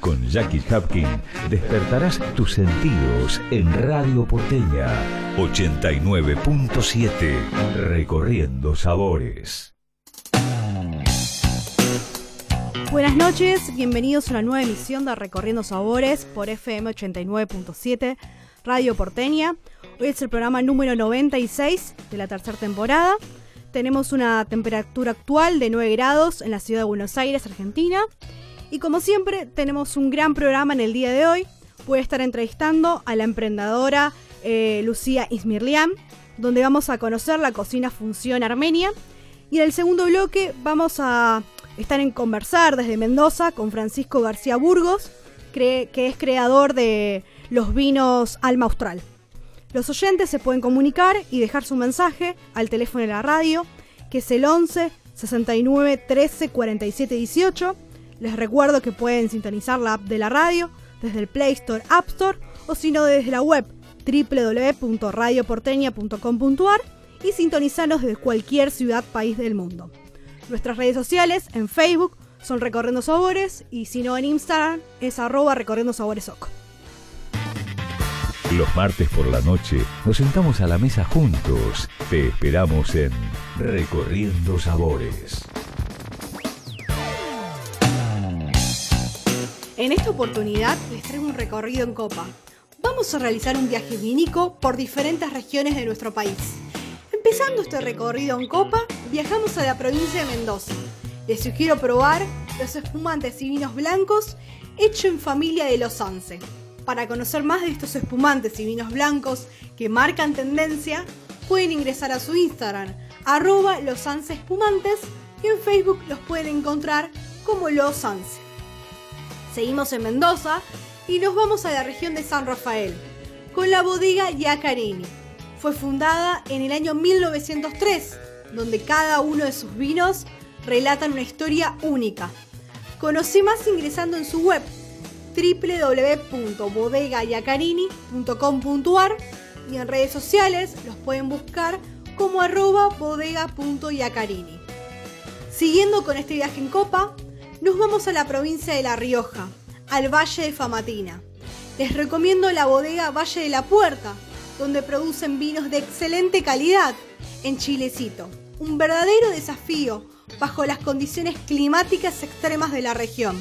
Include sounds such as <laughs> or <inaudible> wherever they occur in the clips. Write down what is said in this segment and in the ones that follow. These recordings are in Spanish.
Con Jackie Hapkin despertarás tus sentidos en Radio Porteña 89.7 Recorriendo Sabores. Buenas noches, bienvenidos a una nueva emisión de Recorriendo Sabores por FM 89.7 Radio Porteña. Hoy es el programa número 96 de la tercera temporada. Tenemos una temperatura actual de 9 grados en la ciudad de Buenos Aires, Argentina. Y como siempre, tenemos un gran programa en el día de hoy. Voy a estar entrevistando a la emprendedora eh, Lucía Ismirlian, donde vamos a conocer la cocina función armenia. Y en el segundo bloque vamos a estar en conversar desde Mendoza con Francisco García Burgos, que es creador de los vinos Alma Austral. Los oyentes se pueden comunicar y dejar su mensaje al teléfono de la radio, que es el 11 69 13 47 18 les recuerdo que pueden sintonizar la app de la radio desde el Play Store, App Store o si no desde la web www.radioporteña.com.ar y sintonizarnos desde cualquier ciudad, país del mundo. Nuestras redes sociales en Facebook son Recorriendo Sabores y si no en Instagram es arroba Recorriendo Sabores Los martes por la noche nos sentamos a la mesa juntos. Te esperamos en Recorriendo Sabores. En esta oportunidad les traigo un recorrido en copa. Vamos a realizar un viaje vínico por diferentes regiones de nuestro país. Empezando este recorrido en copa, viajamos a la provincia de Mendoza. Les sugiero probar los espumantes y vinos blancos hechos en familia de los Anse. Para conocer más de estos espumantes y vinos blancos que marcan tendencia, pueden ingresar a su Instagram, arroba los espumantes, y en Facebook los pueden encontrar como los Anse. Seguimos en Mendoza y nos vamos a la región de San Rafael, con la bodega Yacarini. Fue fundada en el año 1903, donde cada uno de sus vinos relatan una historia única. Conocí más ingresando en su web www.bodegayacarini.com.ar y en redes sociales los pueden buscar como arroba bodega.yacarini. Siguiendo con este viaje en copa, nos vamos a la provincia de La Rioja, al Valle de Famatina. Les recomiendo la bodega Valle de la Puerta, donde producen vinos de excelente calidad en Chilecito. Un verdadero desafío bajo las condiciones climáticas extremas de la región.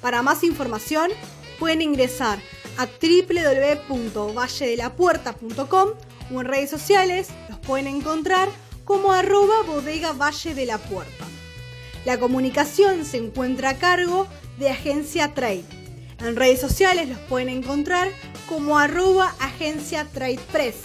Para más información pueden ingresar a www.valledelapuerta.com o en redes sociales los pueden encontrar como arroba bodega Valle de la Puerta. La comunicación se encuentra a cargo de Agencia Trade. En redes sociales los pueden encontrar como arroba agencia Trade Press.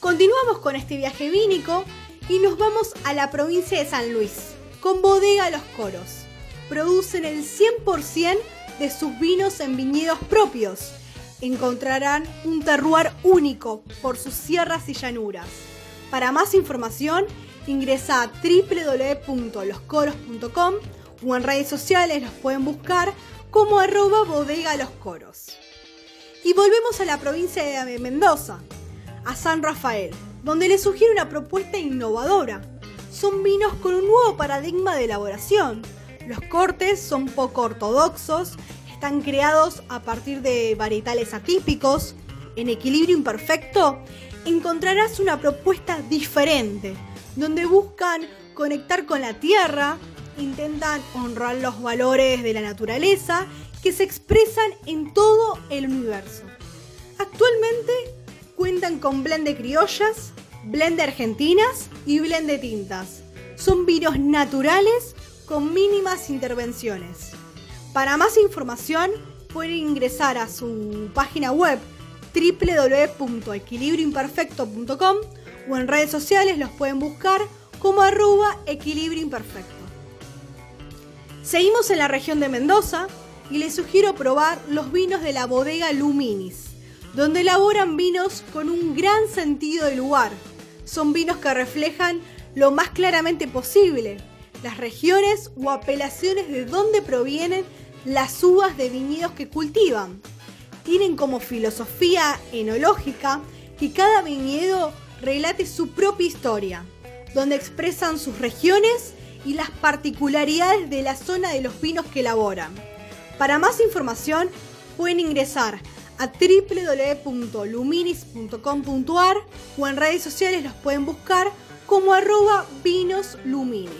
Continuamos con este viaje vínico y nos vamos a la provincia de San Luis, con Bodega Los Coros. Producen el 100% de sus vinos en viñedos propios. Encontrarán un terroir único por sus sierras y llanuras. Para más información, ingresa a www.loscoros.com o en redes sociales los pueden buscar como arroba bodega los coros. Y volvemos a la provincia de Mendoza, a San Rafael, donde les sugiere una propuesta innovadora. Son vinos con un nuevo paradigma de elaboración. Los cortes son poco ortodoxos, están creados a partir de varietales atípicos. En equilibrio imperfecto encontrarás una propuesta diferente donde buscan conectar con la tierra, intentan honrar los valores de la naturaleza que se expresan en todo el universo. Actualmente cuentan con blend de criollas, blend de argentinas y blend de tintas. Son vinos naturales con mínimas intervenciones. Para más información pueden ingresar a su página web www.equilibrioimperfecto.com o en redes sociales los pueden buscar como arroba equilibrio imperfecto. Seguimos en la región de Mendoza y les sugiero probar los vinos de la bodega Luminis, donde elaboran vinos con un gran sentido de lugar. Son vinos que reflejan lo más claramente posible las regiones o apelaciones de donde provienen las uvas de viñedos que cultivan. Tienen como filosofía enológica que cada viñedo relate su propia historia, donde expresan sus regiones y las particularidades de la zona de los vinos que elaboran. Para más información pueden ingresar a www.luminis.com.ar o en redes sociales los pueden buscar como arroba vinosluminis.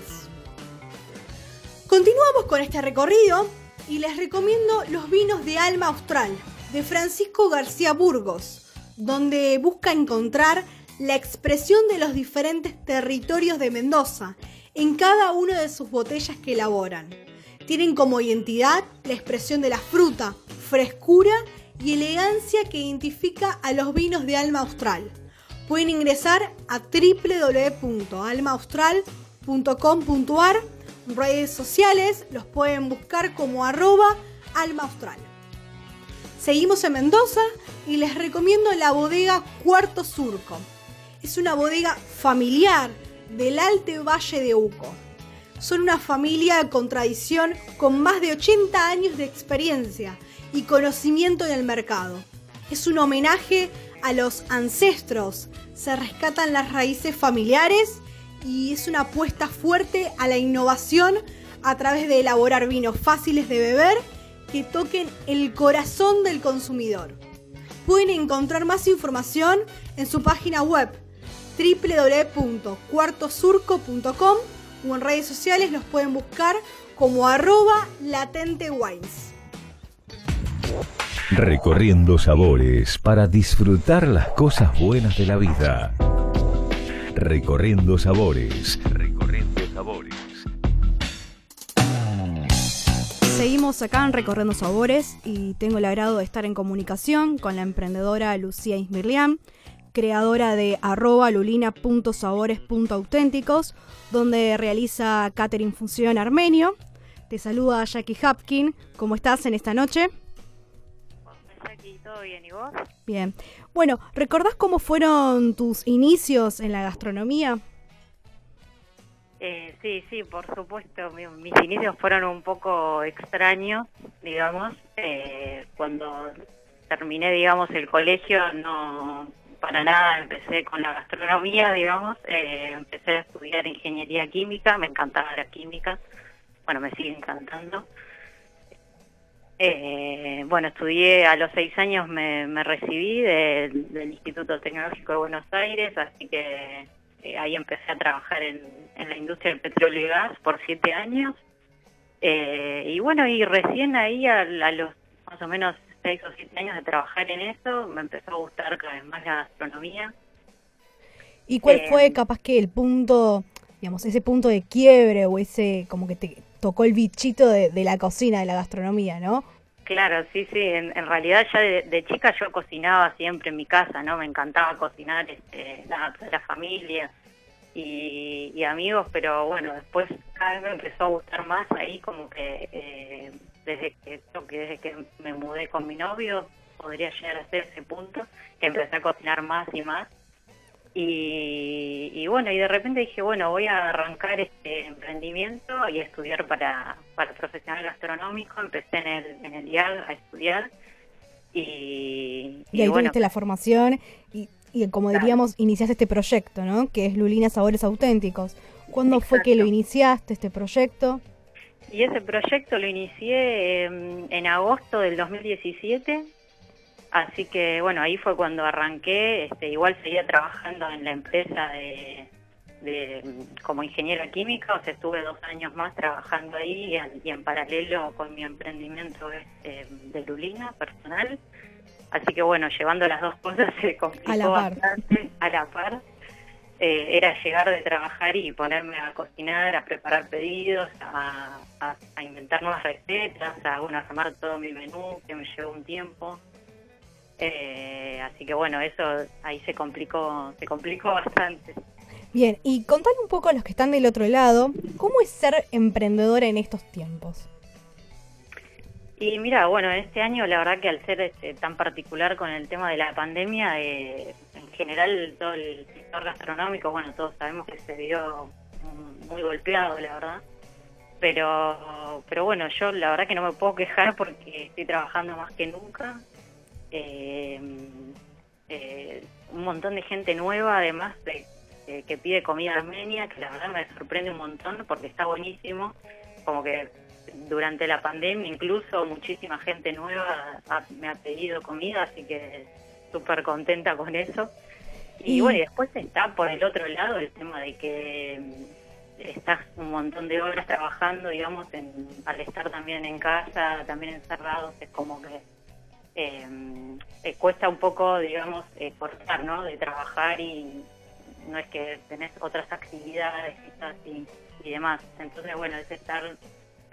Continuamos con este recorrido y les recomiendo los vinos de Alma Austral de Francisco García Burgos, donde busca encontrar la expresión de los diferentes territorios de Mendoza en cada una de sus botellas que elaboran. Tienen como identidad la expresión de la fruta, frescura y elegancia que identifica a los vinos de Alma Austral. Pueden ingresar a www.almaaustral.com.ar redes sociales, los pueden buscar como arroba Alma Austral. Seguimos en Mendoza y les recomiendo la bodega Cuarto Surco. Es una bodega familiar del Alto Valle de Uco. Son una familia con tradición con más de 80 años de experiencia y conocimiento en el mercado. Es un homenaje a los ancestros, se rescatan las raíces familiares y es una apuesta fuerte a la innovación a través de elaborar vinos fáciles de beber que toquen el corazón del consumidor. Pueden encontrar más información en su página web www.cuartosurco.com o en redes sociales los pueden buscar como arroba latentewines. Recorriendo sabores para disfrutar las cosas buenas de la vida. Recorriendo sabores. Recorriendo sabores. Seguimos acá en Recorriendo Sabores y tengo el agrado de estar en comunicación con la emprendedora Lucía Ismirlian, creadora de arroba lulina.sabores.auténticos, donde realiza catering función armenio. Te saluda Jackie Hapkin. ¿Cómo estás en esta noche? ¿Todo bien y vos? Bien. Bueno, ¿recordás cómo fueron tus inicios en la gastronomía? Eh, sí, sí, por supuesto. Mis inicios fueron un poco extraños, digamos. Eh, cuando terminé, digamos, el colegio, no para nada empecé con la gastronomía, digamos. Eh, empecé a estudiar ingeniería química, me encantaba la química. Bueno, me sigue encantando. Eh, bueno, estudié a los seis años, me, recibí del Instituto Tecnológico de Buenos Aires, así que eh, ahí empecé a trabajar en, la industria del petróleo y gas por siete años. Eh, y bueno, y recién ahí a, los más o menos seis o siete años de trabajar en eso, me empezó a gustar cada vez más la gastronomía. ¿Y cuál fue capaz que el punto, digamos, ese punto de quiebre o ese como que te tocó el bichito de, la cocina, de la gastronomía, ¿no? Claro, sí, sí. En, realidad ya de, chica yo cocinaba siempre en mi casa, ¿no? Me encantaba cocinar este, la, la familia y, amigos, pero bueno, después cada vez me empezó a gustar más ahí como que eh, desde que que desde que me mudé con mi novio podría llegar a ser ese punto que empecé a cocinar más y más y, bueno, y de repente dije, bueno, voy a arrancar este emprendimiento y a estudiar para, para profesional gastronómico. Empecé en el, en el IAG a estudiar. Y, y, ahí tuviste la formación y, y como diríamos, iniciaste este proyecto, ¿no? Que es Lulina Sabores Auténticos. ¿Cuándo fue que lo iniciaste, este proyecto? Y ese proyecto lo inicié em, en agosto del 2017 Así que bueno, ahí fue cuando arranqué, este, igual seguía trabajando en la empresa de, como ingeniera química, o sea, estuve dos años más trabajando ahí y, en paralelo con mi emprendimiento este, de Lulina personal. Así que bueno, llevando las dos cosas <laughs> se complicó bastante a la par. Eh, era llegar de trabajar y ponerme a cocinar, a preparar pedidos, a, a, inventar nuevas recetas, a, bueno, a armar todo mi menú, que me llevó un tiempo. Eh, así que bueno, eso ahí se complicó, se complicó <laughs> bastante. Bien, y contale un poco a los que están del otro lado, ¿cómo es ser emprendedora en estos tiempos? Y mira, bueno, este año la verdad que al ser este, tan particular con el tema de la pandemia, eh, general todo el sector gastronómico, bueno, todos sabemos que se vio muy golpeado, la verdad. Pero, pero bueno, yo la verdad que no me puedo quejar porque estoy trabajando más que nunca. Eh, eh, un montón de gente nueva, además de que pide comida armenia, que la verdad me sorprende un montón porque está buenísimo. Como que durante la pandemia incluso muchísima gente nueva me ha pedido comida, así que súper contenta con eso. Y, bueno, y después está por el otro lado el tema de que mm, estás un montón de horas trabajando, digamos, en, al estar también en casa, también encerrados, es como que eh, cuesta un poco, digamos, eh, cortar, ¿no? De trabajar y no es que tenés otras actividades quizás y, y demás. Entonces, bueno, es estar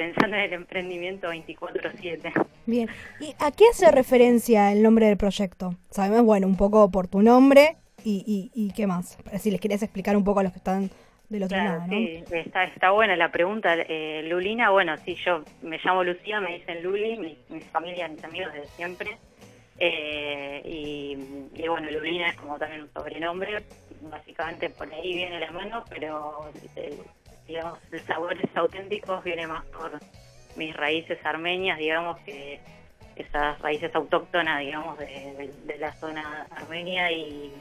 pensando en el emprendimiento 24/7. Bien, ¿y a qué hace referencia el nombre del proyecto? Sabemos, bueno, un poco por tu nombre y, y, qué más. Si les querías explicar un poco a los que están del otro lado, ¿no? Sí, está, está buena la pregunta. Eh, Lulina, bueno, sí, yo me llamo Lucía, me dicen Luli, mi, familia, mis amigos de siempre. Eh, y, bueno, Lulina es como también un sobrenombre, básicamente por ahí viene la mano, pero eh, digamos, el sabores auténticos viene más por mis raíces armenias, digamos, que esas raíces autóctonas, digamos, de, la zona armenia y,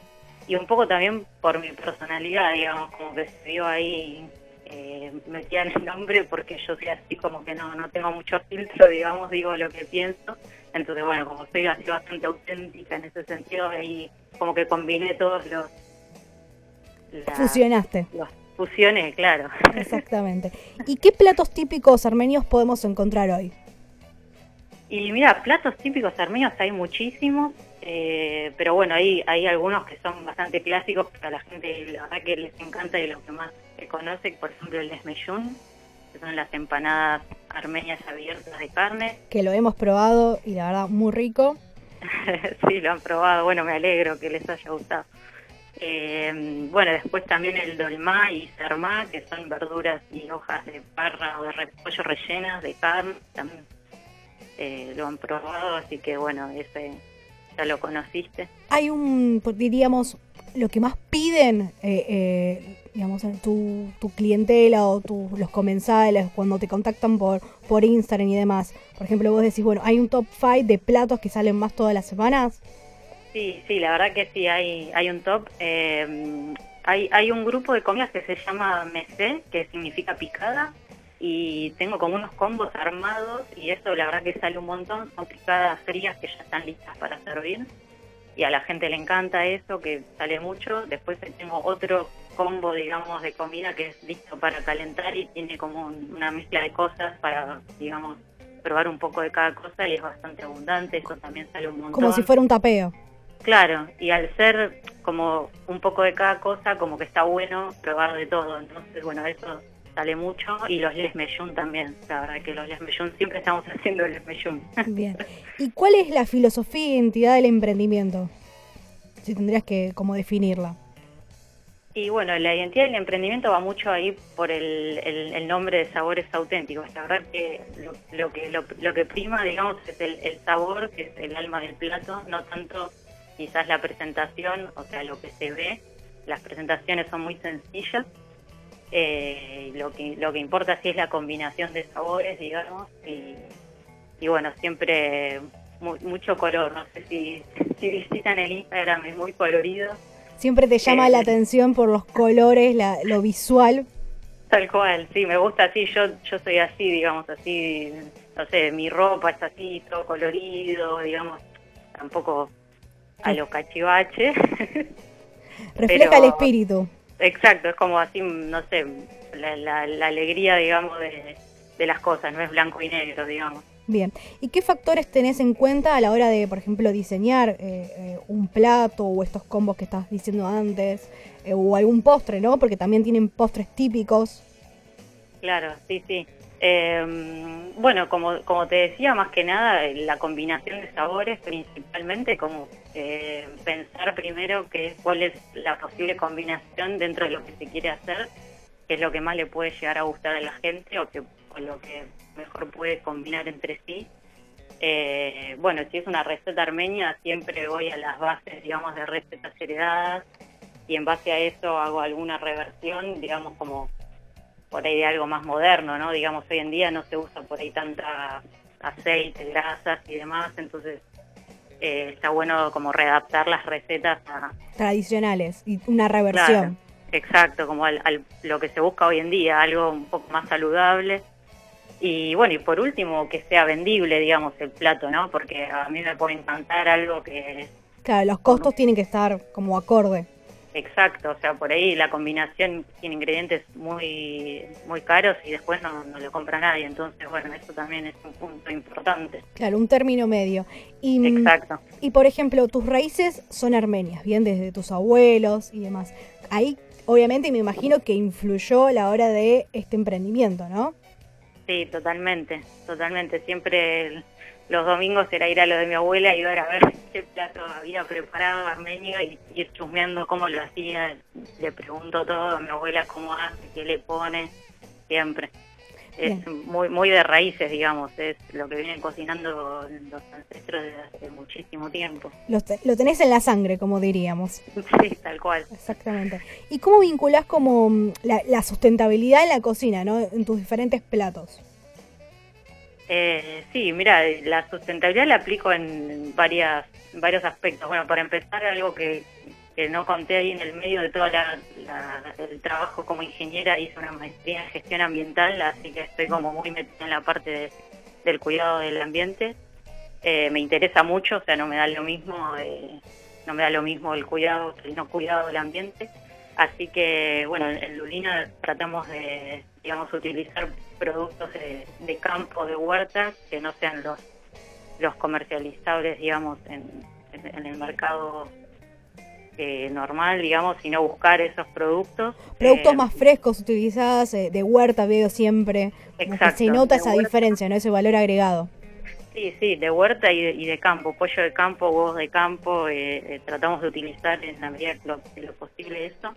un poco también por mi personalidad, digamos, como que se vio ahí eh, metía el nombre porque yo soy así como que no, no tengo mucho filtro, digamos, digo lo que pienso. Entonces, bueno, como soy así bastante auténtica en ese sentido, ahí como que combiné todos los... Fusionaste. Los claro. Exactamente. ¿Y qué platos típicos armenios podemos encontrar hoy? Y mira, platos típicos armenios hay muchísimos, eh, pero bueno, hay, hay algunos que son bastante clásicos que a la gente la verdad que les encanta y los que más se conoce, por ejemplo el desmeyún, que son las empanadas armenias abiertas de carne. Que lo hemos probado y la verdad muy rico. <laughs> sí, lo han probado, bueno, me alegro que les haya gustado. Eh, bueno, después también el dolmá y sermá, que son verduras y hojas de parra o de repollo rellenas de carne, también eh, lo han probado, así que bueno, ese ya lo conociste. Hay un, diríamos, lo que más piden, eh, eh digamos, tu, tu clientela o tu, los comensales cuando te contactan por, por Instagram y demás. Por ejemplo, vos decís, bueno, hay un top 5 de platos que salen más todas las semanas. Sí, sí, la verdad que sí, hay, hay un top. Eh, hay, hay un grupo de comidas que se llama mesé, que significa picada, y tengo como unos combos armados y eso la verdad que sale un montón. Son picadas frías que ya están listas para servir y a la gente le encanta eso, que sale mucho. Después tengo otro combo, digamos, de comida que es listo para calentar y tiene como una mezcla de cosas para, digamos, probar un poco de cada cosa y es bastante abundante. Eso también sale un montón. Como si fuera un tapeo. Claro, y al ser como un poco de cada cosa, como que está bueno probar de todo. Entonces, bueno, eso sale mucho. Y los Les Meyun también. La verdad que los Les Meyun siempre estamos <laughs> haciendo Les Meyun. Bien. ¿Y cuál es la filosofía e identidad del emprendimiento? Si tendrías que como definirla. Y bueno, la identidad del emprendimiento va mucho ahí por el, el, nombre de sabores auténticos. La verdad que lo, que lo, que prima, digamos, es el, el sabor, que es el alma del plato, no tanto quizás la presentación, o sea, lo que se ve, las presentaciones son muy sencillas. Eh, lo que lo que importa sí es la combinación de sabores, digamos, y, bueno, siempre mucho color. No sé si, si visitan el Instagram, es muy colorido. Siempre te llama la eh, atención por los colores, la, lo visual. Tal cual, sí, me gusta así, yo, yo soy así, digamos, así, no sé, mi ropa es así, todo colorido, digamos, tampoco a los cachivaches. <laughs> Refleja el espíritu. Exacto, es como así, no sé, la, alegría, digamos, de, las cosas, no es blanco y negro, digamos. Bien, ¿y qué factores tenés en cuenta a la hora de, por ejemplo, diseñar eh, eh, un plato o estos combos que estás diciendo antes, eh, o algún postre, ¿no? Porque también tienen postres típicos. Claro, sí, sí. Eh, bueno, como, como te decía, más que nada la combinación de sabores, principalmente como eh, pensar primero que, cuál es la posible combinación dentro de lo que se quiere hacer, qué es lo que más le puede llegar a gustar a la gente o, que, lo que mejor puede combinar entre sí. Eh, bueno, si es una receta armenia, siempre voy a las bases, digamos, de recetas heredadas y en base a eso hago alguna reversión, digamos, como por ahí de algo más moderno, ¿no? Digamos, hoy en día no se usa por ahí tanta aceite, grasas y demás, entonces eh, está bueno como readaptar las recetas a... Tradicionales y una reversión. exacto, como al, lo que se busca hoy en día, algo un poco más saludable y bueno, y por último, que sea vendible, digamos, el plato, ¿no? Porque a mí me puede encantar algo que... Claro, los costos tienen que estar como acorde. Exacto, o sea, por ahí la combinación tiene ingredientes muy muy caros y después no, no lo compra nadie, entonces bueno, eso también es un punto importante. Claro, un término medio. Y, mm, Exacto. Y por ejemplo, tus raíces son armenias, bien desde tus abuelos y demás. Ahí obviamente me imagino que influyó la hora de este emprendimiento, ¿no? Sí, totalmente, totalmente. Siempre los domingos era ir a lo de mi abuela y ver a ver <laughs> qué plato había preparado armenio y ir chusmeando cómo lo hacía. Le pregunto todo a mi abuela cómo hace, qué le pone, siempre. Es muy muy de raíces, digamos, es lo que vienen cocinando los ancestros desde hace muchísimo tiempo. Lo, tenés en la sangre, como diríamos. <laughs> Sí, tal cual. Exactamente. ¿Y cómo vinculás como mm, la, sustentabilidad en la cocina, ¿no? en tus diferentes platos? Eh, sí, mira, la sustentabilidad la aplico en varias, varios aspectos. Bueno, para empezar, algo que, que no conté ahí en el medio de todo el trabajo como ingeniera, hice una maestría en gestión ambiental, así que estoy como muy metida en la parte del cuidado del ambiente. Eh, me interesa mucho, o sea, no me da lo mismo, eh, no me da lo mismo el cuidado el no cuidado del ambiente. Así que, bueno, en Lulina tratamos de, digamos, utilizar productos de, campo, de huertas, que no sean los, los comercializables, digamos, en, en el mercado eh, normal, digamos, sino buscar esos productos. Productos eh, más frescos utilizados, eh, de huerta veo siempre. Exacto, se nota esa diferencia, ¿no? Ese valor agregado. Sí, sí, de huerta y de, campo, pollo de campo, huevos de campo, tratamos de utilizar en la medida de lo, posible eso.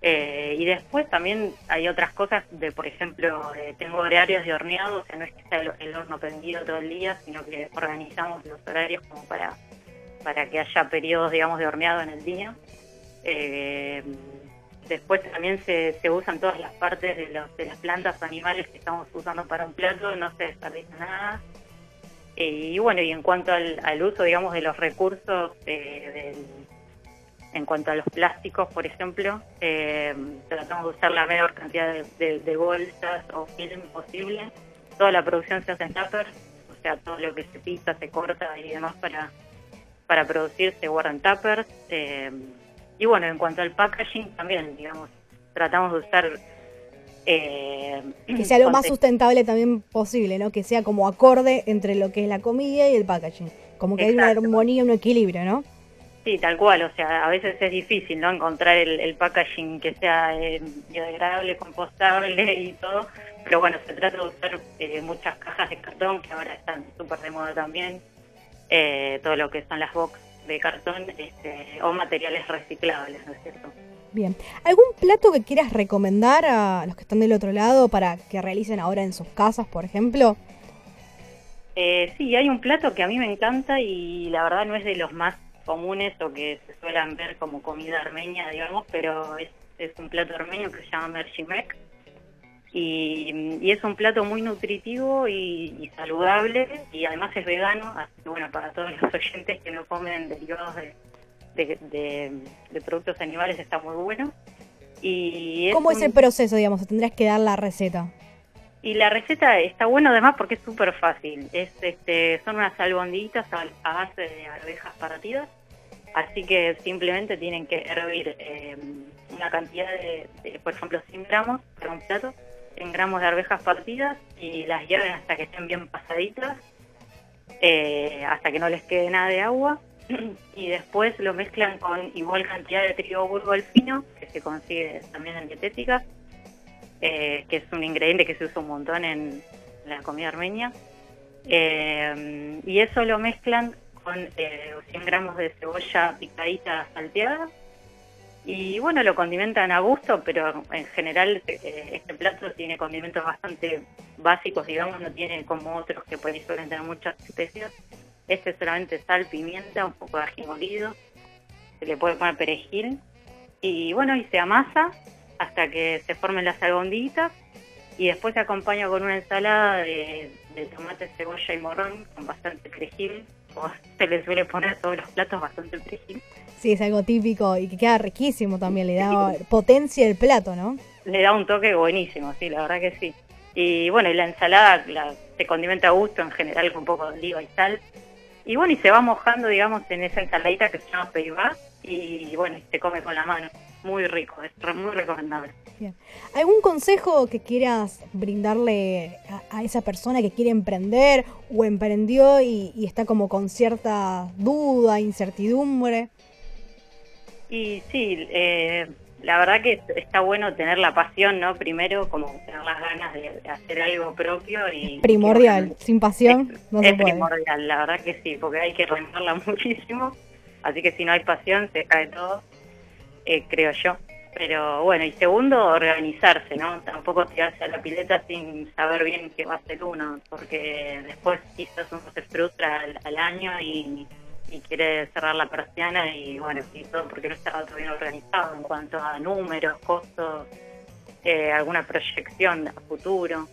Y después también hay otras cosas de, por ejemplo, tengo horarios de horneado, o sea, no es que esté el, horno prendido todo el día, sino que organizamos los horarios como para para que haya periodos, digamos, de horneado en el día. Eh, después también se, se, usan todas las partes de, los, de las plantas animales que estamos usando para un plato, no se desperdicia nada. Eh, y bueno, y en cuanto al, uso, digamos, de los recursos, eh, en cuanto a los plásticos, por ejemplo, tratamos de usar la menor cantidad de, bolsas o film posible. Toda la producción se hace en tuppers, o sea, todo lo que se pisa, se corta y demás para para producir se guardan tuppers. Eh, y bueno, en cuanto al packaging también, digamos, tratamos de usar... Eh, que sea lo más sustentable también posible, ¿no? Que sea como acorde entre lo que es la comida y el packaging. Como que hay una armonía, un equilibrio, ¿no? Sí, tal cual. O sea, a veces es difícil, ¿no? Encontrar el, packaging que sea eh, biodegradable, compostable y todo. Pero bueno, se trata de usar eh, muchas cajas de cartón que ahora están súper de moda también eh, todo lo que son las box de cartón este, o materiales reciclables, ¿no es cierto? Bien. ¿Algún plato que quieras recomendar a los que están del otro lado para que realicen ahora en sus casas, por ejemplo? Eh, sí, hay un plato que a mí me encanta y la verdad no es de los más comunes o que se suelen ver como comida armenia, digamos, pero es, es un plato armenio que se llama merjimek y, es un plato muy nutritivo y, saludable y además es vegano, así que bueno, para todos los <laughs> oyentes que no comen derivados de, productos animales está muy bueno. Y ¿Cómo es el proceso, digamos? Tendrás que dar la receta. Y la receta está buena además porque es súper fácil. Es, este, son unas albondiguitas a, base de arvejas partidas, así que simplemente tienen que hervir eh, una cantidad de, por ejemplo, 100 gramos para un plato 100 gramos de arvejas partidas y las hierven hasta que estén bien pasaditas, eh, hasta que no les quede nada de agua. <clears throat> y después lo mezclan con igual cantidad de trigo burgo al fino, que se consigue también en dietética, eh, que es un ingrediente que se usa un montón en la comida armenia. Eh, y eso lo mezclan con 100 gramos de cebolla picadita salteada. Y bueno, lo condimentan a gusto, pero en general eh, este plato tiene condimentos bastante básicos, digamos, no tiene como otros que por ahí suelen tener muchas especias. Este es solamente sal, pimienta, un poco de ají molido, se le puede poner perejil. Y bueno, y se amasa hasta que se formen las albondiguitas y después se acompaña con una ensalada de, tomate, cebolla y morrón con bastante perejil, se le suele poner a todos los platos bastante perejil. Sí, es algo típico y que queda riquísimo también, le da potencia el plato, ¿no? Le da un toque buenísimo, sí, la verdad que sí. Y bueno, y la ensalada la, se condimenta a gusto en general con un poco de oliva y sal. Y bueno, y se va mojando, digamos, en esa ensaladita que se llama peibá y bueno, y se come con la mano. Muy rico, es muy recomendable. Bien. ¿Algún consejo que quieras brindarle a, esa persona que quiere emprender o emprendió y, y está como con cierta duda, incertidumbre? Y sí, eh, la verdad que está bueno tener la pasión, ¿no? Primero, como tener las ganas de, hacer algo propio y... Primordial, sin pasión no se puede. primordial, la verdad que sí, porque hay que rentarla <laughs> muchísimo, así que si no hay pasión se cae todo, eh, creo yo. Pero bueno, y segundo, organizarse, ¿no? Tampoco tirarse a la pileta sin saber bien qué va a hacer uno, porque después quizás uno se frustra al año y y quiere cerrar la persiana y bueno, y todo porque no está todo bien organizado en cuanto a números, costos, eh, alguna proyección a futuro.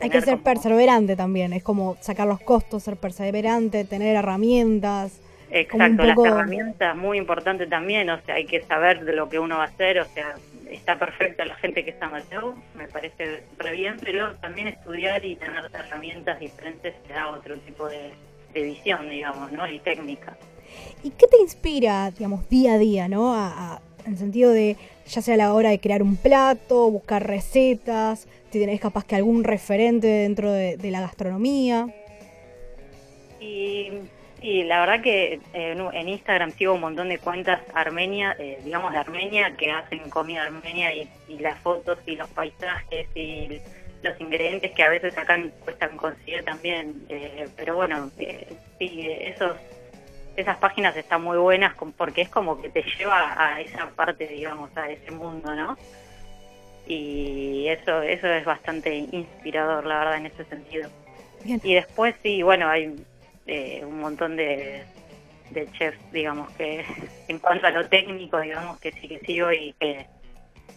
Hay que ser perseverante también, es como sacar los costos, ser perseverante, tener herramientas. Exacto, las herramientas, muy importante también, o sea, hay que saber de lo que uno va a hacer, o sea, está perfecta la gente que está en el show, me parece re bien, pero también estudiar y tener herramientas diferentes te da otro tipo de, de visión, digamos, ¿no? Y técnica. ¿Y qué te inspira, digamos, día a día, ¿no? A, en el sentido de, ya sea a la hora de crear un plato, buscar recetas, si tenés capaz que algún referente dentro de, la gastronomía. Y, la verdad que eh, en Instagram sigo un montón de cuentas armenia, eh, digamos de Armenia, que hacen comida armenia y, y las fotos y los paisajes y los ingredientes que a veces acá cuestan conseguir también. Eh, pero bueno, eh, sí, esos, esas páginas están muy buenas porque es como que te lleva a esa parte, digamos, a ese mundo, ¿no? Y eso, eso es bastante inspirador, la verdad, en ese sentido. Y después sí, bueno, hay eh, un montón de, de chefs, digamos, que <laughs> en cuanto a lo técnico, digamos, que sí que sigo y que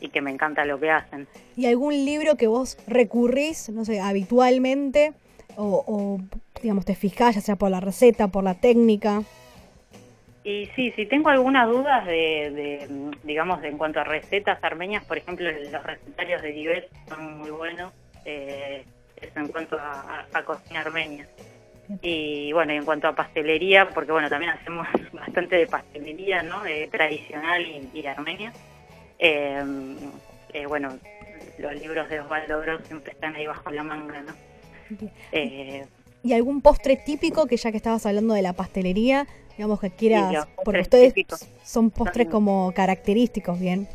y que me encanta lo que hacen. ¿Y algún libro que vos recurrís, no sé, habitualmente o, digamos, te fijás, ya sea por la receta, por la técnica? Y sí, si tengo algunas dudas de, digamos, en cuanto a recetas armenias, por ejemplo, los recetarios de Dives son muy buenos, eh, en cuanto a, cocina armenia. Y bueno, en cuanto a pastelería, porque bueno, también hacemos <laughs> bastante de pastelería, ¿no? tradicional y, y armenia. Em, eh, bueno, los libros de Osvaldo Gross siempre están ahí bajo la manga, ¿no? Eh, ¿Y algún postre típico que ya que estabas hablando de la pastelería, digamos que quieras, porque ustedes son postres como característicos, ¿bien?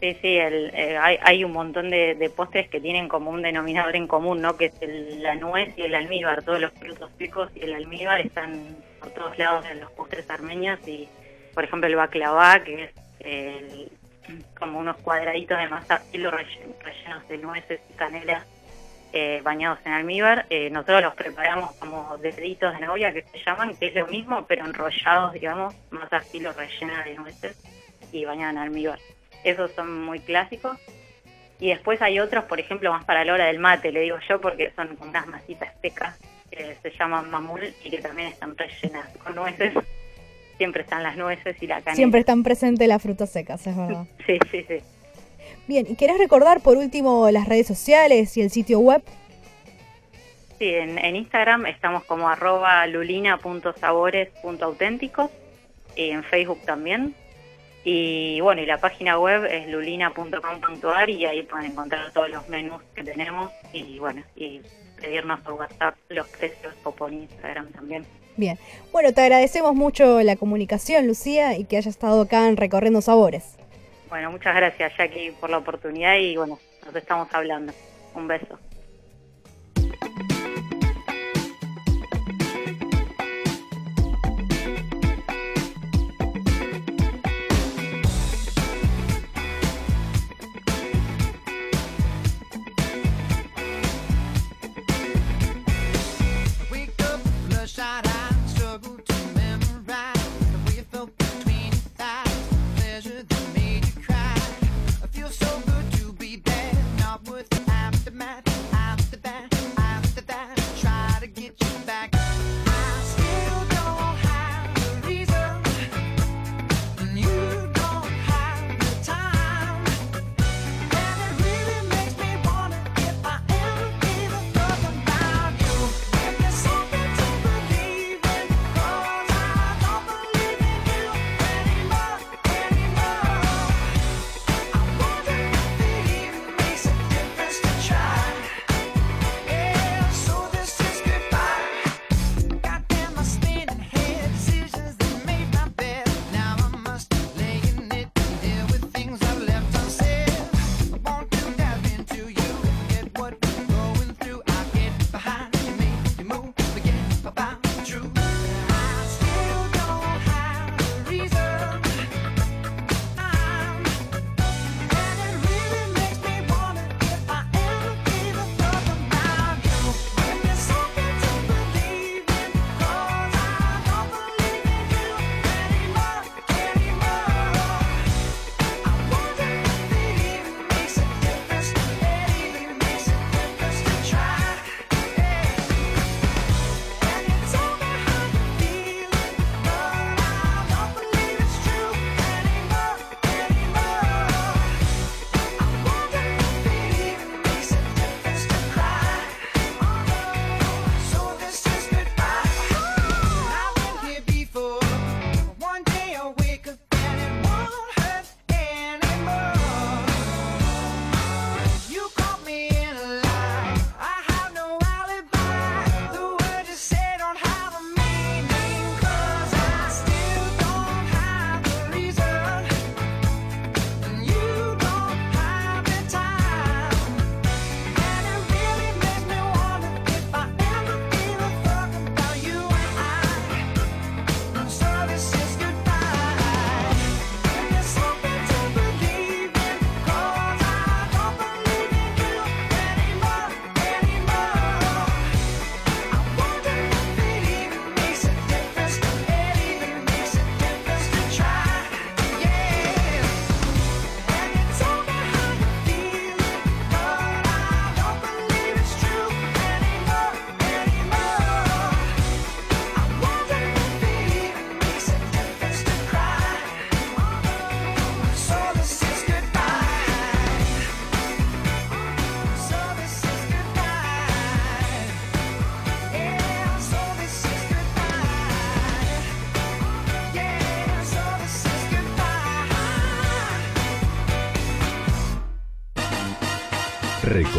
Sí, sí, el, eh, hay, hay, un montón de, postres que tienen como un denominador en común, ¿no? Que es la nuez y el almíbar. Todos los frutos secos y el almíbar están por todos lados en los postres armenios y, por ejemplo, el baklava, que es el, como unos cuadraditos de masa filo rellenos de nueces y canela eh, bañados en almíbar. Eh, nosotros los preparamos como deditos de novia que se llaman, que es lo mismo, pero enrollados, digamos, masa filo rellena de nueces y bañada en almíbar. Esos son muy clásicos. Y después hay otros, por ejemplo, más para la hora del mate, le digo yo, porque son unas masitas secas que se llaman mamul y que también están rellenas con nueces siempre están las nueces y la canela. Siempre están presentes las frutas secas, es verdad. <laughs> sí, sí, sí. Bien, ¿y querés recordar por último las redes sociales y el sitio web? Sí, en, Instagram estamos como arroba lulina.sabores.auténticos y en Facebook también. Y bueno, y la página web es lulina.com.ar y ahí pueden encontrar todos los menús que tenemos y bueno, y pedirnos por WhatsApp los precios o por Instagram también. Bien, bueno, te agradecemos mucho la comunicación, Lucía, y que hayas estado acá en Recorriendo Sabores. Bueno, muchas gracias, Jackie, por la oportunidad y bueno, nos estamos hablando. Un beso.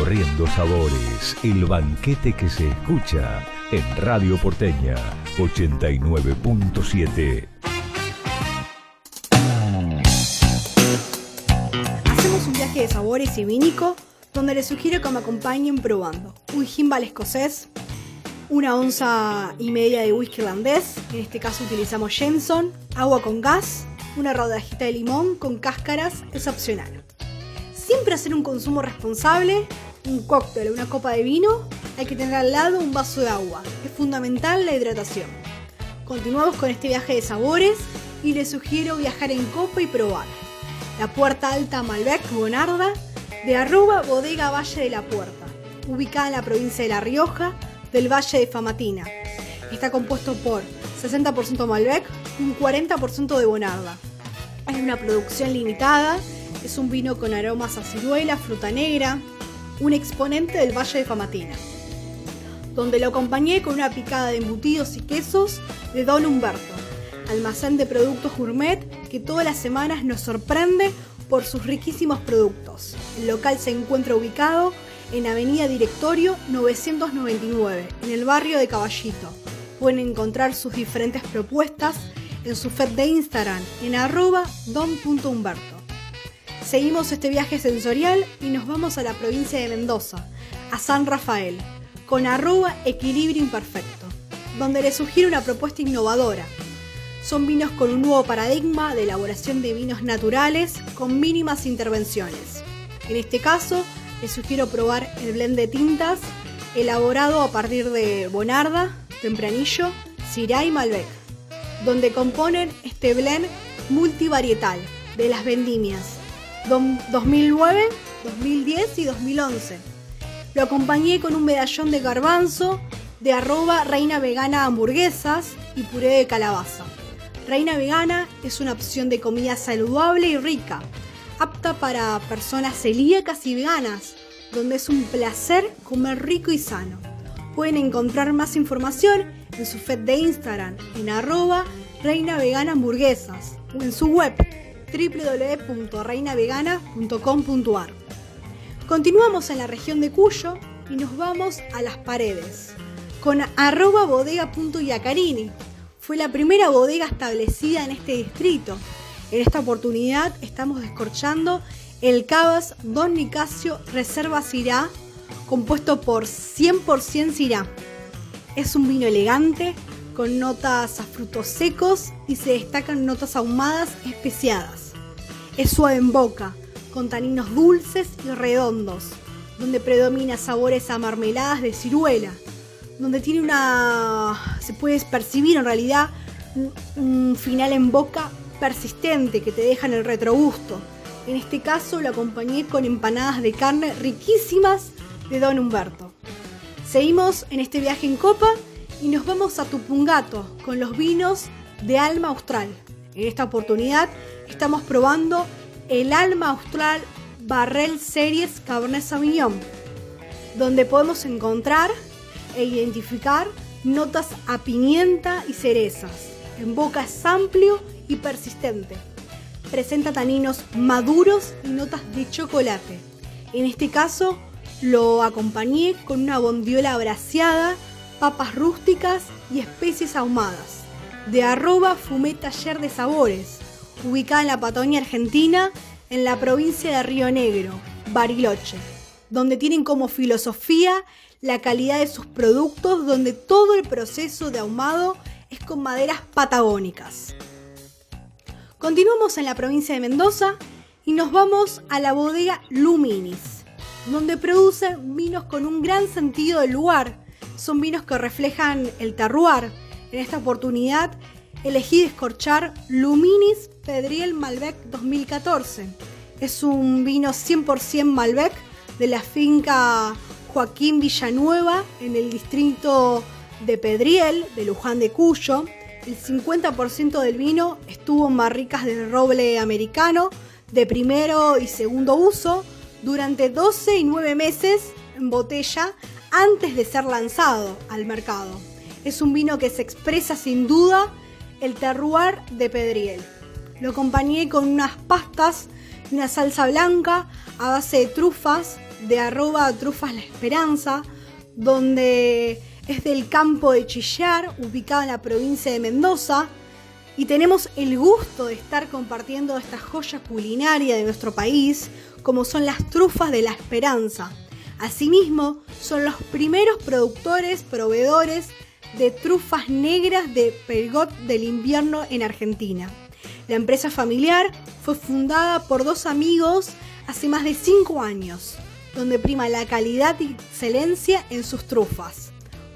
Recorriendo Sabores, el banquete que se escucha en Radio Porteña 89.7. Hacemos un viaje de sabores y vinico donde les sugiero que me acompañen probando un gimbal escocés, una onza y media de whisky irlandés, en este caso utilizamos Jameson, agua con gas, una rodajita de limón con cáscaras es opcional. Siempre hacer un consumo responsable, un cóctel una copa de vino, hay que tener al lado un vaso de agua. Es fundamental la hidratación. Continuamos con este viaje de sabores y les sugiero viajar en copa y probar. La Puerta Alta Malbec Bonarda de Bodega Valle de la Puerta, ubicada en la provincia de La Rioja, del Valle de Famatina. Está compuesto por 60% Malbec y un 40% de Bonarda. Es una producción limitada, es un vino con aromas a ciruela, fruta negra, un exponente del Valle de Famatina, donde lo acompañé con una picada de embutidos y quesos de Don Humberto, almacén de productos gourmet que todas las semanas nos sorprende por sus riquísimos productos. El local se encuentra ubicado en Avenida Directorio 999, en el barrio de Caballito. Pueden encontrar sus diferentes propuestas en su feed de Instagram en arroba don.humberto. Seguimos este viaje sensorial y nos vamos a la provincia de Mendoza, a San Rafael, con arroba equilibrio imperfecto, donde les sugiero una propuesta innovadora. Son vinos con un nuevo paradigma de elaboración de vinos naturales con mínimas intervenciones. En este caso, les sugiero probar el blend de tintas elaborado a partir de Bonarda, Tempranillo, Syrah y Malbec, donde componen este blend multivarietal de las vendimias 2009, 2010 y 2011. Lo acompañé con un medallón de garbanzo de arroba reina vegana hamburguesas y puré de calabaza. Reina vegana es una opción de comida saludable y rica, apta para personas celíacas y veganas, donde es un placer comer rico y sano. Pueden encontrar más información en su feed de Instagram en arroba reina vegana hamburguesas o en su web www.reinavegana.com.ar. Continuamos en la región de Cuyo y nos vamos a las paredes con arroba bodega.yacarini. Fue la primera bodega establecida en este distrito. En esta oportunidad estamos descorchando el Cabas Don Nicasio Reserva Sirá, compuesto por 100% Sirá. Es un vino elegante, con notas a frutos secos y se destacan notas ahumadas especiadas. Es suave en boca, con taninos dulces y redondos, donde predomina sabores a marmeladas de ciruela, donde tiene una, se puede percibir en realidad un, final en boca persistente que te deja en el retrogusto. En este caso lo acompañé con empanadas de carne riquísimas de Don Humberto. Seguimos en este viaje en copa y nos vamos a Tupungato con los vinos de Alma Austral. En esta oportunidad estamos probando el Alma Austral Barrel Series Cabernet Sauvignon, donde podemos encontrar e identificar notas a pimienta y cerezas. En boca es amplio y persistente. Presenta taninos maduros y notas de chocolate. En este caso lo acompañé con una bondiola braseada, papas rústicas y especies ahumadas. De arroba fumé taller de sabores, ubicada en la Patagonia Argentina, en la provincia de Río Negro, Bariloche, donde tienen como filosofía la calidad de sus productos, donde todo el proceso de ahumado es con maderas patagónicas. Continuamos en la provincia de Mendoza y nos vamos a la bodega Luminis, donde producen vinos con un gran sentido del lugar. Son vinos que reflejan el terroir. En esta oportunidad elegí descorchar Luminis Pedriel Malbec 2014. Es un vino 100% Malbec de la finca Joaquín Villanueva en el distrito de Pedriel, de Luján de Cuyo. El 50% del vino estuvo en barricas de roble americano de primero y segundo uso durante 12 y 9 meses en botella antes de ser lanzado al mercado. Es un vino que se expresa sin duda el terroir de Pedriel. Lo acompañé con unas pastas y una salsa blanca a base de trufas de arroba trufas la esperanza, donde es del campo de Chillar, ubicado en la provincia de Mendoza. Y tenemos el gusto de estar compartiendo esta joya culinaria de nuestro país, como son las trufas de la esperanza. Asimismo, son los primeros productores, proveedores de trufas negras de Pergot del invierno en Argentina. La empresa familiar fue fundada por dos amigos hace más de 5 años, donde prima la calidad y excelencia en sus trufas.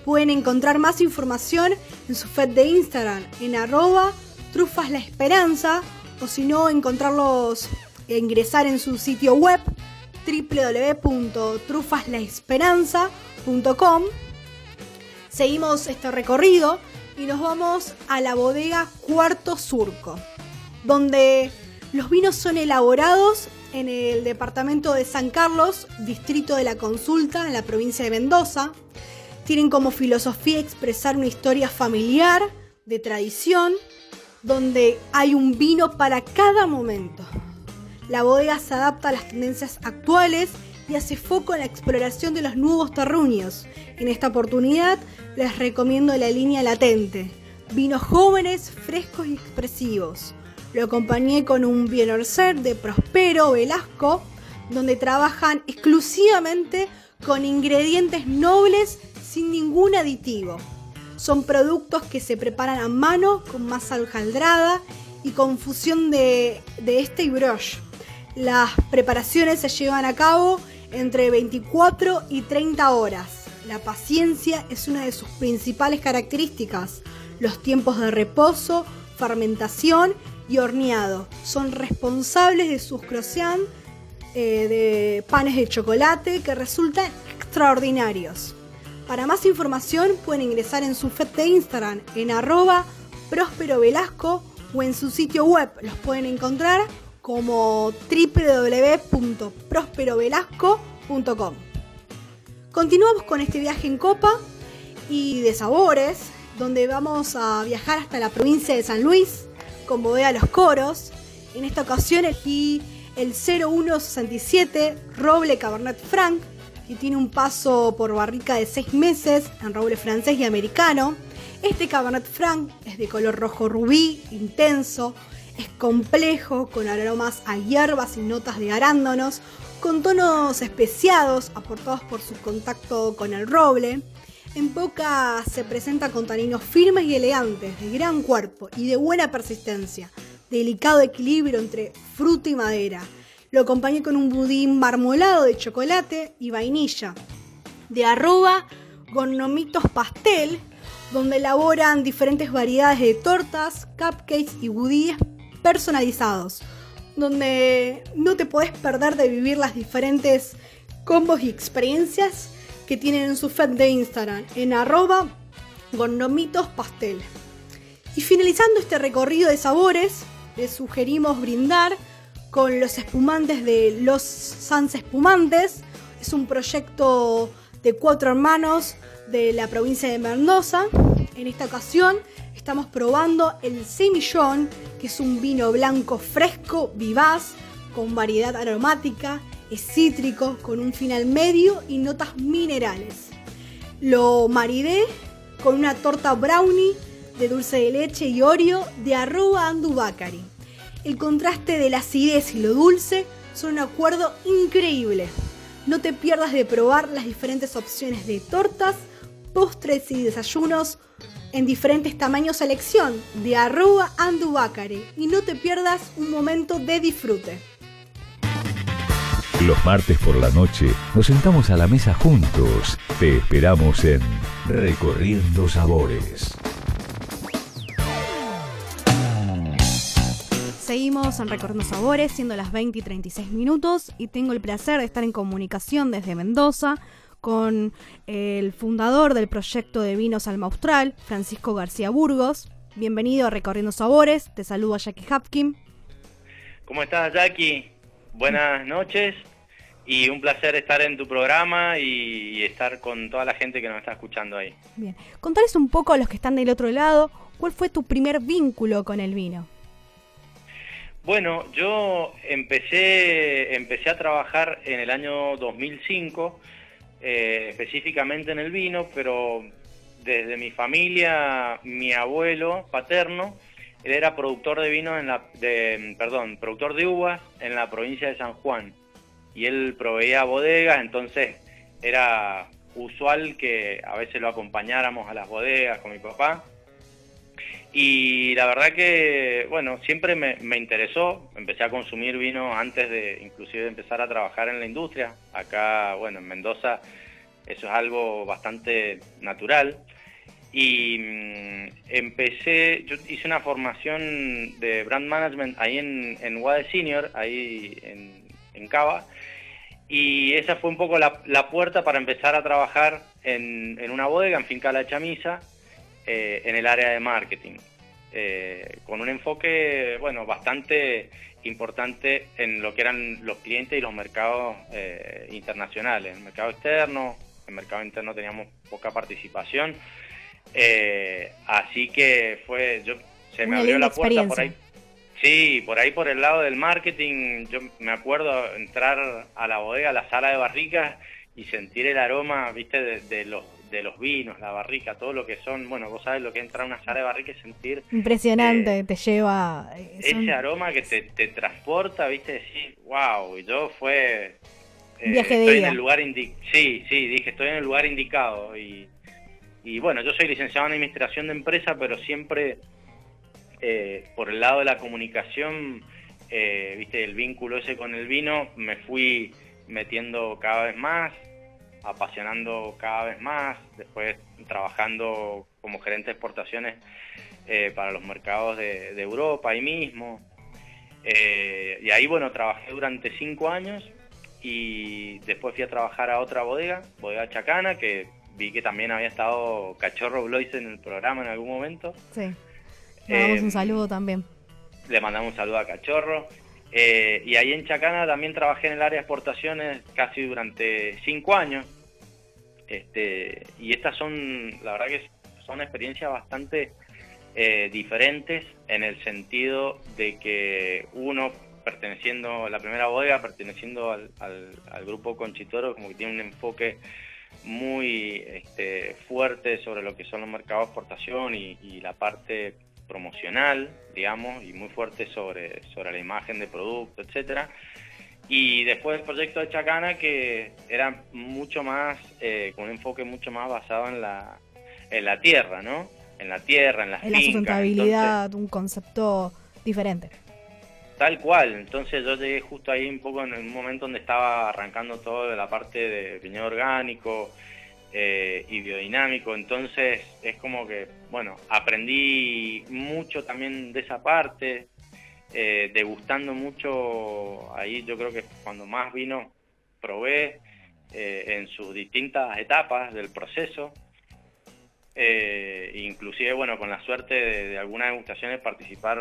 Pueden encontrar más información en su feed de Instagram en arroba trufas la esperanza o si no encontrarlos e ingresar en su sitio web www.trufaslaesperanza.com Seguimos este recorrido y nos vamos a la bodega Cuarto Surco, donde los vinos son elaborados en el departamento de San Carlos, distrito de la Consulta, en la provincia de Mendoza. Tienen como filosofía expresar una historia familiar, de tradición, donde hay un vino para cada momento. La bodega se adapta a las tendencias actuales y hace foco en la exploración de los nuevos terruños. En esta oportunidad les recomiendo la línea latente, vinos jóvenes, frescos y expresivos. Lo acompañé con un Bienorcer de Prospero Velasco, donde trabajan exclusivamente con ingredientes nobles sin ningún aditivo. Son productos que se preparan a mano con masa aljaldrada y con fusión de, de este y broche. Las preparaciones se llevan a cabo entre 24 y 30 horas. La paciencia es una de sus principales características. Los tiempos de reposo, fermentación y horneado son responsables de sus croissants eh, de panes de chocolate que resultan extraordinarios. Para más información pueden ingresar en su feed de Instagram en arroba Próspero Velasco o en su sitio web. Los pueden encontrar como www.prosperovelasco.com. Continuamos con este viaje en copa y de sabores, donde vamos a viajar hasta la provincia de San Luis con Bodega Los Coros. En esta ocasión elegí el 0167 Roble Cabernet Franc, que tiene un paso por barrica de 6 meses en roble francés y americano. Este Cabernet Franc es de color rojo rubí, intenso, es complejo, con aromas a hierbas y notas de arándanos, con tonos especiados aportados por su contacto con el roble. En boca se presenta con taninos firmes y elegantes, de gran cuerpo y de buena persistencia, delicado equilibrio entre fruta y madera. Lo acompañé con un budín marmolado de chocolate y vainilla, de arroba Gornomitos Pastel, donde elaboran diferentes variedades de tortas, cupcakes y budíes personalizados, donde no te puedes perder de vivir las diferentes combos y experiencias que tienen en su feed de Instagram, en arroba pastel. Y finalizando este recorrido de sabores, les sugerimos brindar con los espumantes de Los Sans Espumantes. Es un proyecto de cuatro hermanos de la provincia de Mendoza. En esta ocasión estamos probando el Semillón, que es un vino blanco fresco, vivaz, con variedad aromática, es cítrico, con un final medio y notas minerales. Lo maridé con una torta brownie de dulce de leche y Oreo de arroba andubacari. El contraste de la acidez y lo dulce son un acuerdo increíble. No te pierdas de probar las diferentes opciones de tortas, postres y desayunos en diferentes tamaños selección de arroba andubacare y no te pierdas un momento de disfrute. Los martes por la noche nos sentamos a la mesa juntos. Te esperamos en Recorriendo Sabores. Seguimos en Recorriendo Sabores, siendo las 20 y 36 minutos, y tengo el placer de estar en comunicación desde Mendoza con el fundador del proyecto de vinos Alma Austral, Francisco García Burgos. Bienvenido a Recorriendo Sabores, te saludo a Jackie Hapkin. ¿Cómo estás Jackie? Buenas noches y un placer estar en tu programa y estar con toda la gente que nos está escuchando ahí. Bien, contales un poco a los que están del otro lado, ¿cuál fue tu primer vínculo con el vino? Bueno, yo empecé, empecé a trabajar en el año 2005, eh, específicamente en el vino, pero desde mi familia, mi abuelo paterno, él era productor de vino en la, de, perdón, productor de uvas en la provincia de San Juan y él proveía bodegas, entonces era usual que a veces lo acompañáramos a las bodegas con mi papá. Y la verdad que, bueno, siempre me, me, interesó, empecé a consumir vino antes de inclusive empezar a trabajar en la industria. Acá, bueno, en Mendoza eso es algo bastante natural. Y mm, empecé, yo hice una formación de brand management ahí en, en Wade Senior, ahí en, en Cava, y esa fue un poco la, la puerta para empezar a trabajar en, en, una bodega, en Finca La Chamisa, eh, en el área de marketing, eh, con un enfoque, bueno, bastante importante en lo que eran los clientes y los mercados eh, internacionales. En el mercado externo, en el mercado interno teníamos poca participación, eh, así que fue, yo se me abrió la puerta por ahí. Sí, por ahí por el lado del marketing, yo me acuerdo entrar a la bodega, a la sala de barricas y sentir el aroma, viste, de, de los de los vinos, la barrica, todo lo que son, bueno, vos sabes lo que entra a una sala de barrica y sentir... Impresionante, eh, te lleva... Eh, son... Ese aroma que te, te, transporta, viste, decir, wow, y yo fue... Eh, Viaje de estoy en el lugar indi Sí, sí, dije, estoy en el lugar indicado y, y bueno, yo soy licenciado en Administración de Empresa, pero siempre eh, por el lado de la comunicación, viste, el vínculo ese con el vino, me fui metiendo cada vez más, apasionando cada vez más, después trabajando como gerente de exportaciones eh, para los mercados de, de, Europa ahí mismo. Eh, y ahí, bueno, trabajé durante cinco años y después fui a trabajar a otra bodega, bodega Chacana, que vi que también había estado Cachorro Blois en el programa en algún momento. Sí. Le damos eh, un saludo también. Le mandamos un saludo a Cachorro. Eh, y ahí en Chacana también trabajé en el área de exportaciones casi durante cinco años. Este, y estas son, la verdad que son experiencias bastante eh, diferentes en el sentido de que uno perteneciendo la primera bodega, perteneciendo al, al, grupo Conchitoro, como que tiene un enfoque muy este, fuerte sobre lo que son los mercados de exportación y la parte promocional, digamos, y muy fuerte sobre, sobre la imagen de producto, etcétera. Y después el proyecto de Chacana, que era mucho más, eh, con un enfoque mucho más basado en la, en la tierra, ¿no? En la tierra, en las En fincas. la sustentabilidad, Entonces, un concepto diferente. Tal cual, entonces yo llegué justo ahí un poco en un momento donde estaba arrancando todo de la parte de viñedo orgánico, eh, y biodinámico, entonces es como que, bueno, aprendí mucho también de esa parte, eh, degustando mucho, ahí yo creo que cuando más vino probé eh, en sus distintas etapas del proceso, inclusive, bueno, con la suerte de, de, algunas degustaciones participar,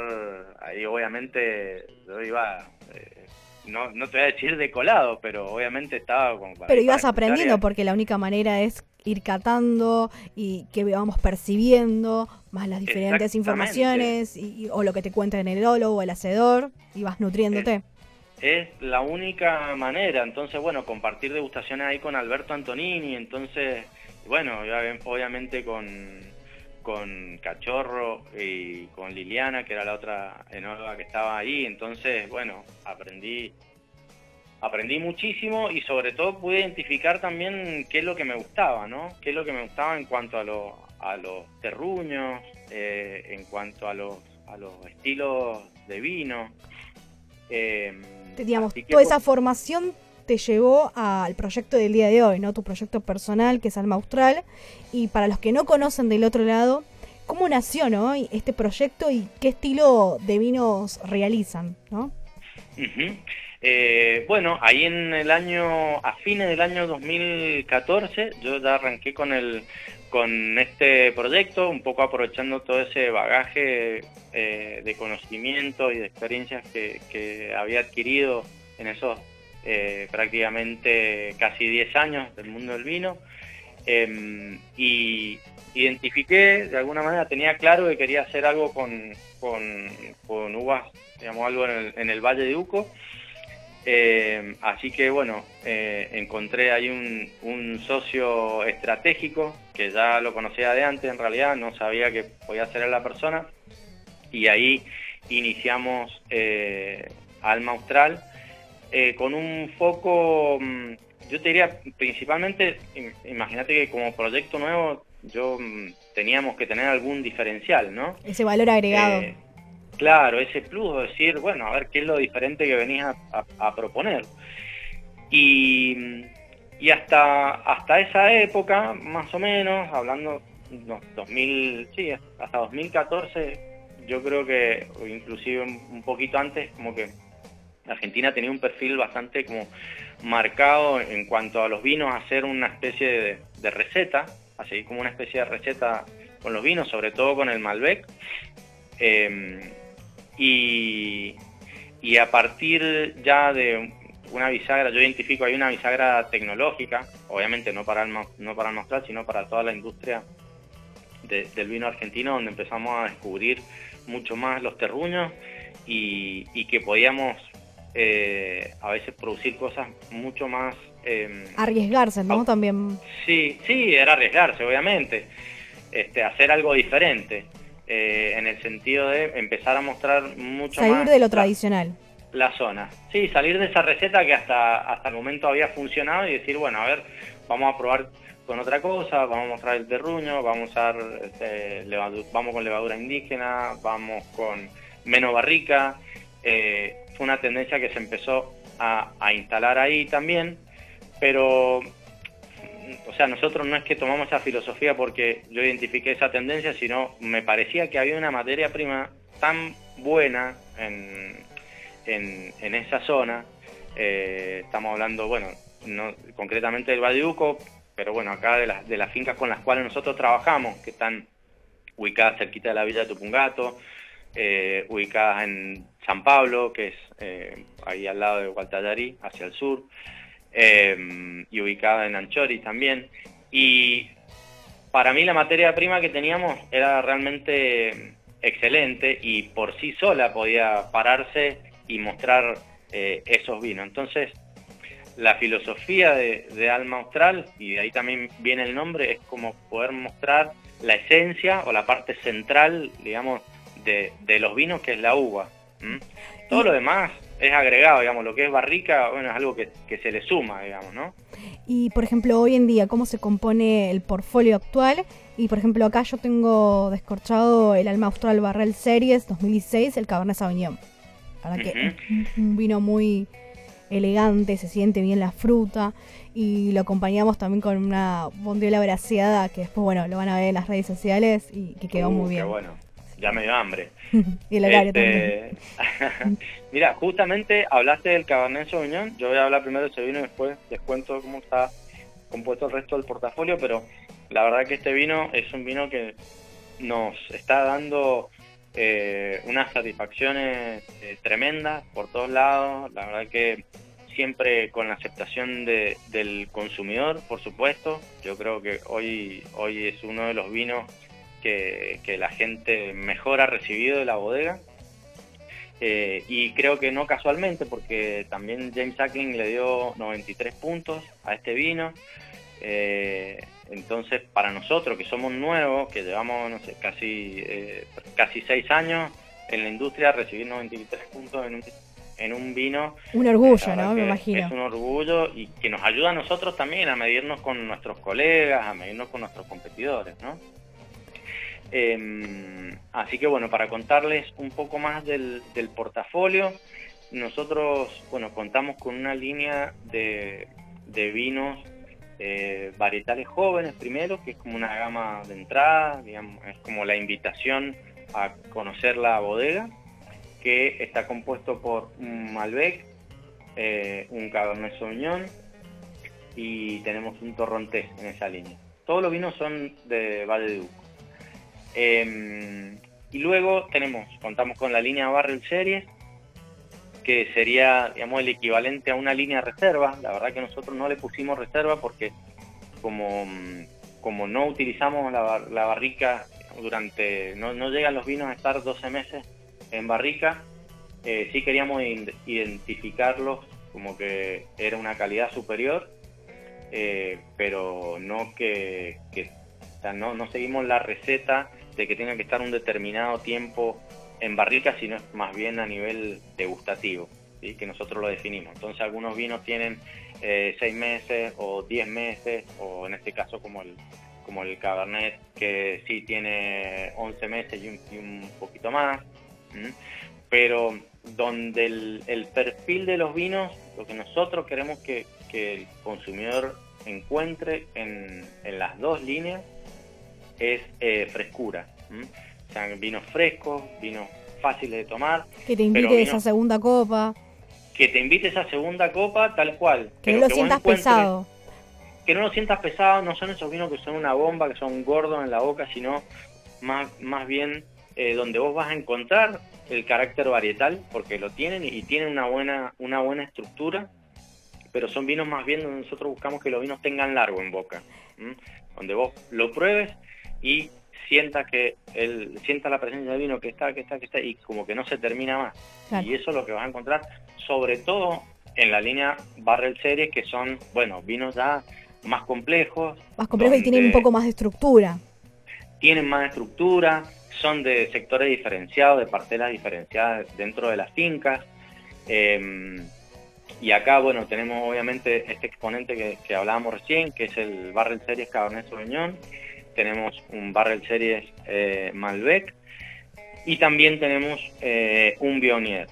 ahí obviamente yo iba no, no te voy a decir de colado, pero obviamente estaba como para, Pero ibas para aprendiendo, porque la única manera es ir catando y que vamos percibiendo más las diferentes informaciones y, o lo que te cuenta el enólogo o el hacedor y vas nutriéndote. Es, es, la única manera, entonces bueno, compartir degustaciones ahí con Alberto Antonini, entonces bueno, obviamente con con Cachorro y con Liliana, que era la otra enóloga que estaba ahí. Entonces, bueno, aprendí aprendí muchísimo y sobre todo pude identificar también qué es lo que me gustaba, ¿no? Qué es lo que me gustaba en cuanto a, lo, a los terruños, eh, en cuanto a los, a los estilos de vino. Eh, Digamos, toda esa formación te llevó al proyecto del día de hoy, ¿no? Tu proyecto personal, que es Alma Austral. Y para los que no conocen del otro lado, ¿cómo nació, ¿no? Este proyecto y qué estilo de vinos realizan, ¿no? Eh, bueno, ahí en el año, a fines del año 2014, yo ya arranqué con el con este proyecto, un poco aprovechando todo ese bagaje eh, de conocimiento y de experiencias que, que había adquirido en esos eh, prácticamente casi 10 años del mundo del vino eh, y identifiqué, de alguna manera tenía claro que quería hacer algo con, con, uvas, digamos, algo en el, en el Valle de Uco. Eh, así que bueno, eh, encontré ahí un, un, socio estratégico que ya lo conocía de antes en realidad, no sabía que podía ser la persona y ahí iniciamos eh, Alma Austral con un foco, mm, yo te diría principalmente, imagínate que como proyecto nuevo yo mm, teníamos que tener algún diferencial, ¿no? Ese valor agregado. Claro, ese plus, decir, bueno, a ver qué es lo diferente que venís a, proponer. Y, hasta, hasta esa época, más o menos, hablando, no, 2000, sí, hasta 2014, yo creo que, inclusive un poquito antes, como que Argentina tenía un perfil bastante como marcado en cuanto a los vinos, hacer una especie de, receta, así como una especie de receta con los vinos, sobre todo con el Malbec. Em, y, a partir ya de una bisagra, yo identifico hay una bisagra tecnológica, obviamente no para el, no para el mostrar, sino para toda la industria del vino argentino, donde empezamos a descubrir mucho más los terruños y, que podíamos eh, a veces producir cosas mucho más... Eh, Arriesgarse, ¿no? También. Sí, sí, era arriesgarse, obviamente. Este, hacer algo diferente. Eh, en el sentido de empezar a mostrar mucho más... Salir de lo tradicional. La zona. Sí, salir de esa receta que hasta, hasta el momento había funcionado y decir, bueno, a ver, vamos a probar con otra cosa, vamos a mostrar el terruño, vamos a usar, este, vamos con levadura indígena, vamos con menos barrica. Eh, fue una tendencia que se empezó a, instalar ahí también, pero o sea, nosotros no es que tomamos esa filosofía porque yo identifiqué esa tendencia, sino me parecía que había una materia prima tan buena en, en, esa zona. Eh, estamos hablando, bueno, no, concretamente del Valladolid, pero bueno, acá de, las de las fincas con las cuales nosotros trabajamos, que están ubicadas cerquita de la villa de Tupungato, eh, ubicadas en San Pablo, que es eh, ahí al lado de Gualtallarí, hacia el sur. Em, y ubicada en Anchori también. Y para mí la materia prima que teníamos era realmente excelente y por sí sola podía pararse y mostrar eh, esos vinos. Entonces, la filosofía de, Alma Austral, y de ahí también viene el nombre, es como poder mostrar la esencia o la parte central, digamos, de, los vinos, que es la uva. Todo lo demás es agregado, digamos, lo que es barrica, bueno, es algo que, se le suma, digamos, ¿no? Y, por ejemplo, hoy en día, ¿cómo se compone el portfolio actual? Y, por ejemplo, acá yo tengo descorchado el Alma Austral Barrel Series 2016, el Cabernet Sauvignon. Para que un vino muy elegante, se siente bien la fruta y lo acompañamos también con una bondiola braseada que después, bueno, lo van a ver en las redes sociales y que quedó muy uh, bien. Qué bueno ya me dio hambre. <laughs> y el este, <laughs> Mira, justamente hablaste del Cabernet Sauvignon, yo voy a hablar primero de ese vino y después les cuento cómo está compuesto el resto del portafolio, pero la verdad que este vino es un vino que nos está dando eh, unas satisfacciones eh, tremendas por todos lados, la verdad que siempre con la aceptación de, del consumidor, por supuesto, yo creo que hoy, hoy es uno de los vinos que, la gente mejor ha recibido de la bodega. Eh, y creo que no casualmente, porque también James Ackling le dio 93 puntos a este vino. Eh, entonces, para nosotros que somos nuevos, que llevamos no sé, casi, eh, casi seis años en la industria, recibir 93 puntos en un, en un vino. Un orgullo, ¿no? Me imagino. Es un orgullo y que nos ayuda a nosotros también a medirnos con nuestros colegas, a medirnos con nuestros competidores, ¿no? Em, así que bueno, para contarles un poco más del, portafolio, nosotros bueno contamos con una línea de, vinos eh, varietales jóvenes primero, que es como una gama de entrada, digamos, es como la invitación a conocer la bodega, que está compuesto por un Malbec, eh, un Cabernet Sauvignon y tenemos un Torrontés en esa línea. Todos los vinos son de Valle de Uco. Em, y luego tenemos, contamos con la línea Barrel Series, que sería, digamos, el equivalente a una línea reserva. La verdad que nosotros no le pusimos reserva porque como, como no utilizamos la, barrica, durante, no, no llegan los vinos a estar 12 meses en barrica, eh, sí queríamos identificarlos como que era una calidad superior, eh, pero no que, o sea, no, no seguimos la receta que tenga que estar un determinado tiempo en barrica, sino es más bien a nivel degustativo, ¿sí? que nosotros lo definimos. Entonces algunos vinos tienen eh, seis meses o diez meses, o en este caso como el, como el Cabernet, que sí tiene 11 meses y un, poquito más. Pero donde el, perfil de los vinos, lo que nosotros queremos que, el consumidor encuentre en, las dos líneas es eh, frescura. O sea, vinos frescos, vinos fáciles de tomar. Que te invite esa segunda copa. Que te invite esa segunda copa tal cual. Que no lo sientas pesado. Que no lo sientas pesado, no son esos vinos que son una bomba, que son gordos en la boca, sino más, más bien eh, donde vos vas a encontrar el carácter varietal, porque lo tienen y tienen una buena, una buena estructura, pero son vinos más bien donde nosotros buscamos que los vinos tengan largo en boca, donde vos lo pruebes y sienta que él sienta la presencia del vino que está, que está, que está y como que no se termina más. Y eso es lo que vas a encontrar, sobre todo en la línea Barrel Series, que son, bueno, vinos ya más complejos. Más complejos y tienen un poco más de estructura. Tienen más estructura, son de sectores diferenciados, de parcelas diferenciadas dentro de las fincas. Em, y acá, bueno, tenemos obviamente este exponente que, que, hablábamos recién, que es el Barrel Series Cabernet Sauvignon. Tenemos un Barrel Series eh, Malbec. Y también tenemos eh, un Bionier.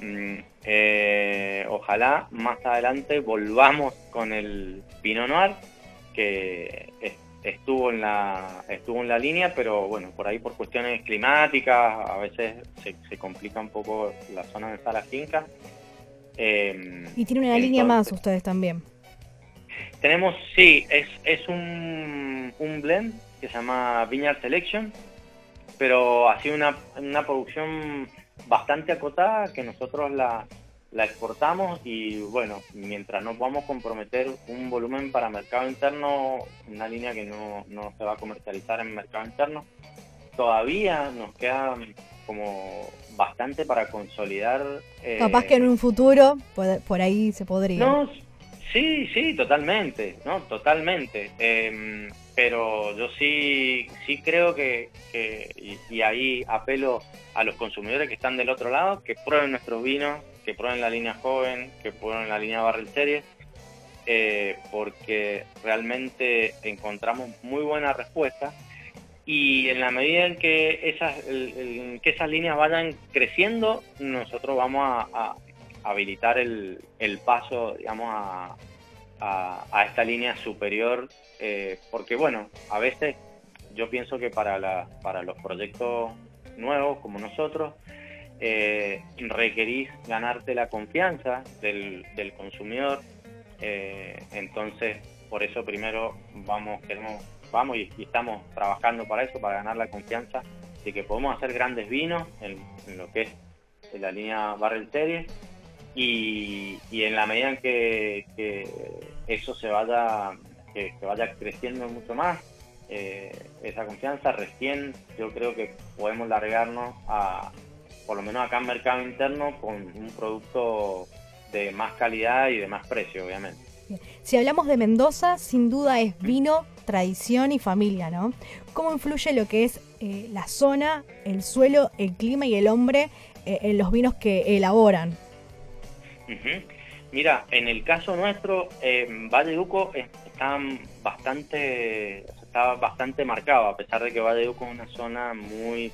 Mm, eh, ojalá más adelante volvamos con el Pinot Noir, que estuvo en la estuvo en la línea, pero bueno, por ahí por cuestiones climáticas a veces se, complica un poco la zona de está la finca. Em, y tiene una línea más ustedes también. Tenemos, sí, es, es un, un blend que se llama Vineyard Selection, pero ha sido una, una producción bastante acotada que nosotros la, la exportamos y bueno, mientras no podamos comprometer un volumen para mercado interno, una línea que no, no se va a comercializar en mercado interno, todavía nos queda como bastante para consolidar. Eh, Capaz que en un futuro por ahí se podría. No, sí, sí, totalmente, no, totalmente. Em, pero yo sí, sí creo que, y, ahí apelo a los consumidores que están del otro lado, que prueben nuestros vinos, que prueben la línea joven, que prueben la línea Barrel Series, eh, porque realmente encontramos muy buena respuesta. Y en la medida en que esas, que esas líneas vayan creciendo, nosotros vamos a, habilitar el, el, paso, digamos, a, a, esta línea superior, eh, porque bueno, a veces yo pienso que para, la, para los proyectos nuevos como nosotros, eh, requerís ganarte la confianza del, del consumidor, eh, entonces por eso primero vamos, queremos, vamos y, estamos trabajando para eso, para ganar la confianza de que podemos hacer grandes vinos en, lo que es la línea Barrel Series y, en la medida en que, eso se vaya, que, vaya creciendo mucho más, eh, esa confianza, recién yo creo que podemos largarnos a, por lo menos acá en mercado interno, con un producto de más calidad y de más precio, obviamente. Si hablamos de Mendoza, sin duda es vino, tradición y familia, ¿no? ¿Cómo influye lo que es eh, la zona, el suelo, el clima y el hombre eh, en los vinos que elaboran? Mira, en el caso nuestro, eh, Valle Duco está bastante, está bastante marcado, a pesar de que Valle Duco es una zona muy,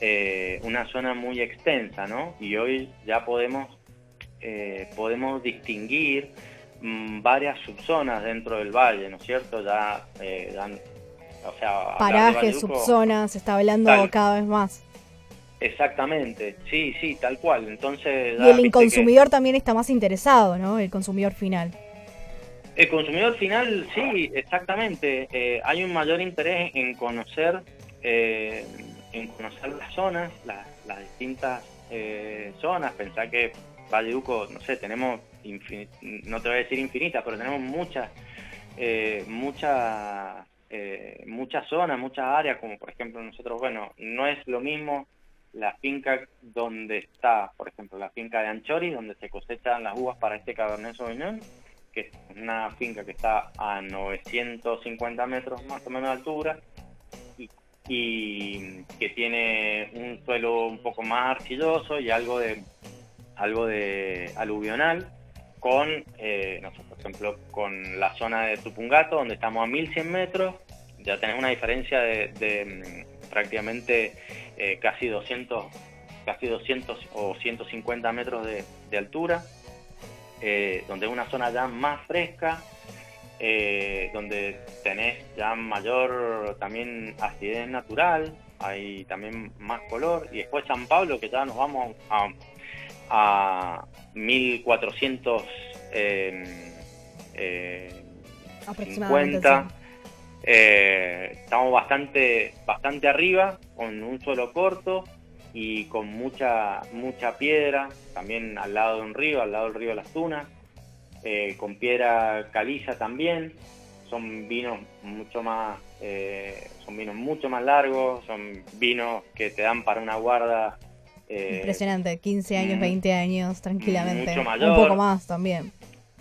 eh, una zona muy extensa, ¿no? Y hoy ya podemos, eh, podemos distinguir mm, varias subzonas dentro del valle, ¿no es cierto? Ya, o sea, parajes, subzonas, se está hablando cada vez más. Exactamente, sí, sí, tal cual. Entonces, y el consumidor también está más interesado, ¿no? El consumidor final. El consumidor final, sí, exactamente. Eh, hay un mayor interés en conocer, eh, en conocer las zonas, las, distintas eh, zonas. Pensar que Valleduco, no sé, tenemos, no te voy a decir infinitas, pero tenemos muchas, muchas eh, muchas zonas, muchas áreas, como por ejemplo nosotros, bueno, no es lo mismo la finca donde está, por ejemplo, la finca de Anchori, donde se cosechan las uvas para este Cabernet Sauvignon, que es una finca que está a 950 metros más o menos de altura y, que tiene un suelo un poco más arcilloso y algo de algo de aluvional con, eh, por ejemplo, con la zona de Tupungato, donde estamos a 1100 metros, ya tenés una diferencia de, prácticamente eh, casi 200 casi 200 o 150 metros de, altura, eh, donde es una zona ya más fresca, donde tenés ya mayor también acidez natural, hay también más color, y después San Pablo, que ya nos vamos a, a 1400 eh, eh, 50. Eh, estamos bastante, bastante arriba, con un suelo corto y con mucha, mucha piedra, también al lado de un río, al lado del río Las Tunas, eh, con piedra caliza también. Son vinos mucho más, son vinos mucho más largos, son vinos que te dan para una guarda eh, Impresionante, 15 años, 20 mm, años, tranquilamente. Un poco más también.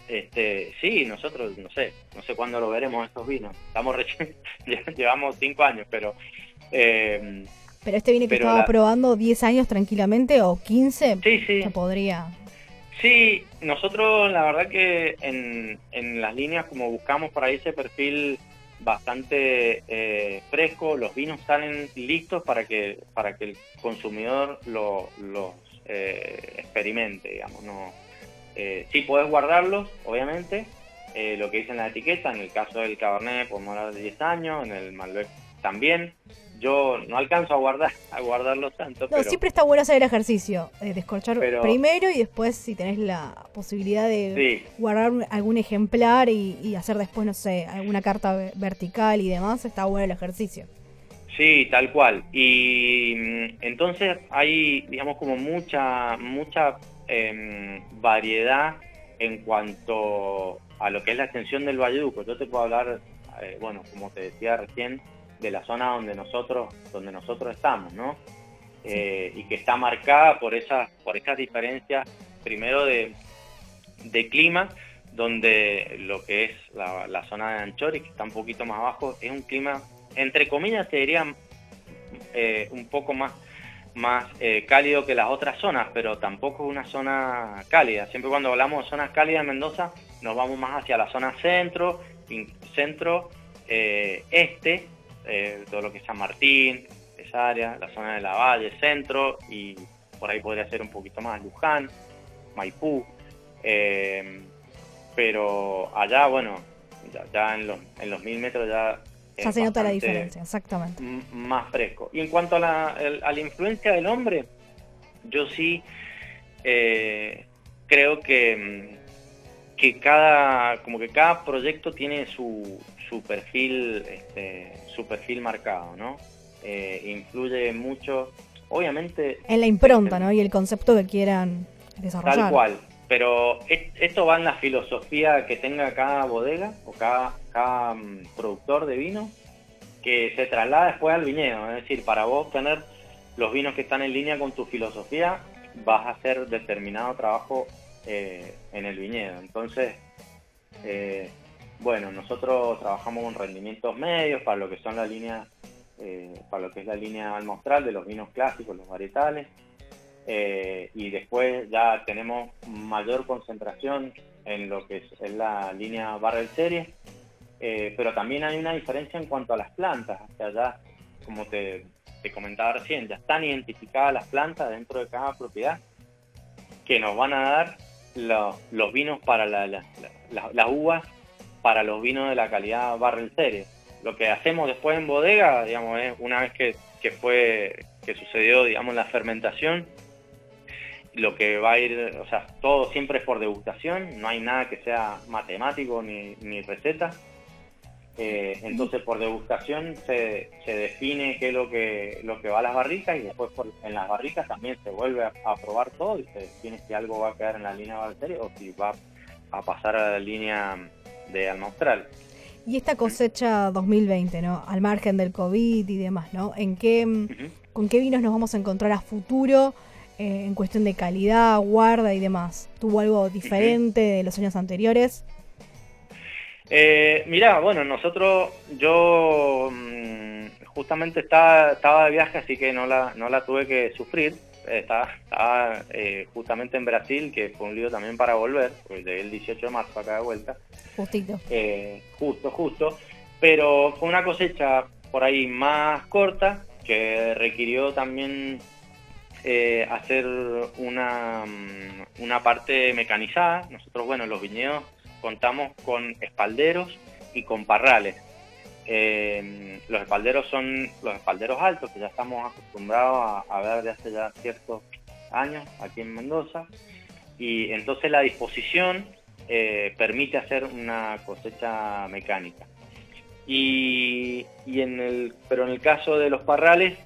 Este, sí, nosotros, no sé, no sé cuándo lo veremos estos vinos. Estamos recién, <laughs> llevamos 5 años, pero... Eh, pero este vino que estaba probando 10 años tranquilamente o 15, sí, sí. se podría... Sí, nosotros la verdad que en, en las líneas como buscamos por ahí ese perfil bastante eh, fresco, los vinos salen listos para que, para que el consumidor los eh, experimente, digamos. No, eh, sí puedes guardarlos, obviamente, eh, lo que dice en la etiqueta, en el caso del Cabernet podemos hablar de 10 años, en el Malbec también, yo no alcanzo a guardar <laughs> a guardarlo tanto. No, siempre está bueno hacer el ejercicio, eh, descorchar primero y después si tenés la posibilidad de guardar algún ejemplar y, hacer después, no sé, alguna carta vertical y demás, está bueno el ejercicio. Sí, tal cual. Y mm, entonces hay, digamos, como mucha, mucha em, variedad en cuanto a lo que es la extensión del Valleduco. Yo te puedo hablar, eh, bueno, como te decía recién, de la zona donde nosotros, donde nosotros estamos, ¿no? Eh, y que está marcada por esas, por esas diferencias, primero de, de clima, donde lo que es la, zona de Anchori, que está un poquito más abajo, es un clima, entre comillas, te diría eh, un poco más, más eh, cálido que las otras zonas, pero tampoco es una zona cálida. Siempre cuando hablamos de zonas cálidas en Mendoza, nos vamos más hacia la zona centro, centro, este, eh, todo lo que es San Martín, esa área, la zona de la Valle, centro, y por ahí podría ser un poquito más Luján, Maipú, eh, pero allá, bueno, ya, los, en los mil metros ya... Ya se nota la diferencia, exactamente. Más fresco. Y en cuanto a la, a la influencia del hombre, yo sí eh, creo que, que cada, como que cada proyecto tiene su, su perfil, este, su perfil marcado, ¿no? Eh, influye mucho, obviamente... En la impronta, ¿no? Y el concepto que quieran desarrollar. Tal cual, pero esto va en la filosofía que tenga cada bodega o cada, mm, productor de vino que se traslada después al viñedo. Es decir, para vos tener los vinos que están en línea con tu filosofía, vas a hacer determinado trabajo eh, en el viñedo. Entonces, eh, bueno, nosotros trabajamos con rendimientos medios para lo que son la línea, eh, para lo que es la línea almostral de los vinos clásicos, los varietales, eh, y después ya tenemos mayor concentración en lo que es, la línea barrel serie, eh, pero también hay una diferencia en cuanto a las plantas, o sea, ya, como te, comentaba recién, ya están identificadas las plantas dentro de cada propiedad que nos van a dar los, vinos para las uvas para los vinos de la calidad Barrel Series. Lo que hacemos después en bodega, digamos, es una vez que, fue que sucedió, digamos, la fermentación, lo que va a ir, o sea, todo siempre es por degustación, no hay nada que sea matemático ni, ni receta. Eh, entonces por degustación se, se, define qué es lo que, lo que va a las barricas y después en las barricas también se vuelve a, probar todo y se define si algo va a quedar en la línea Barrel o si va a pasar a la línea de Alma Austral. Y esta cosecha 2020, ¿no? Al margen del COVID y demás, ¿no? ¿En qué, ¿Con qué vinos nos vamos a encontrar a futuro eh, en cuestión de calidad, guarda y demás? ¿Tuvo algo <clears throat> diferente de los años anteriores? Eh, mirá, bueno, nosotros, yo mm, justamente estaba, estaba de viaje, así que no la, no la tuve que sufrir. Estaba, estaba eh, justamente en Brasil, que fue un lío también para volver, pues el 18 de marzo acá de vuelta. Justito. Eh, justo, justo. Pero fue una cosecha por ahí más corta, que requirió también eh, hacer una, mm, una parte mecanizada. Nosotros, bueno, los viñedos contamos con espalderos y con parrales. Eh, los espalderos son los espalderos altos que ya estamos acostumbrados a, ver de hace ya ciertos años aquí en Mendoza. Y entonces la disposición eh, permite hacer una cosecha mecánica. Y, en el, pero en el caso de los parrales,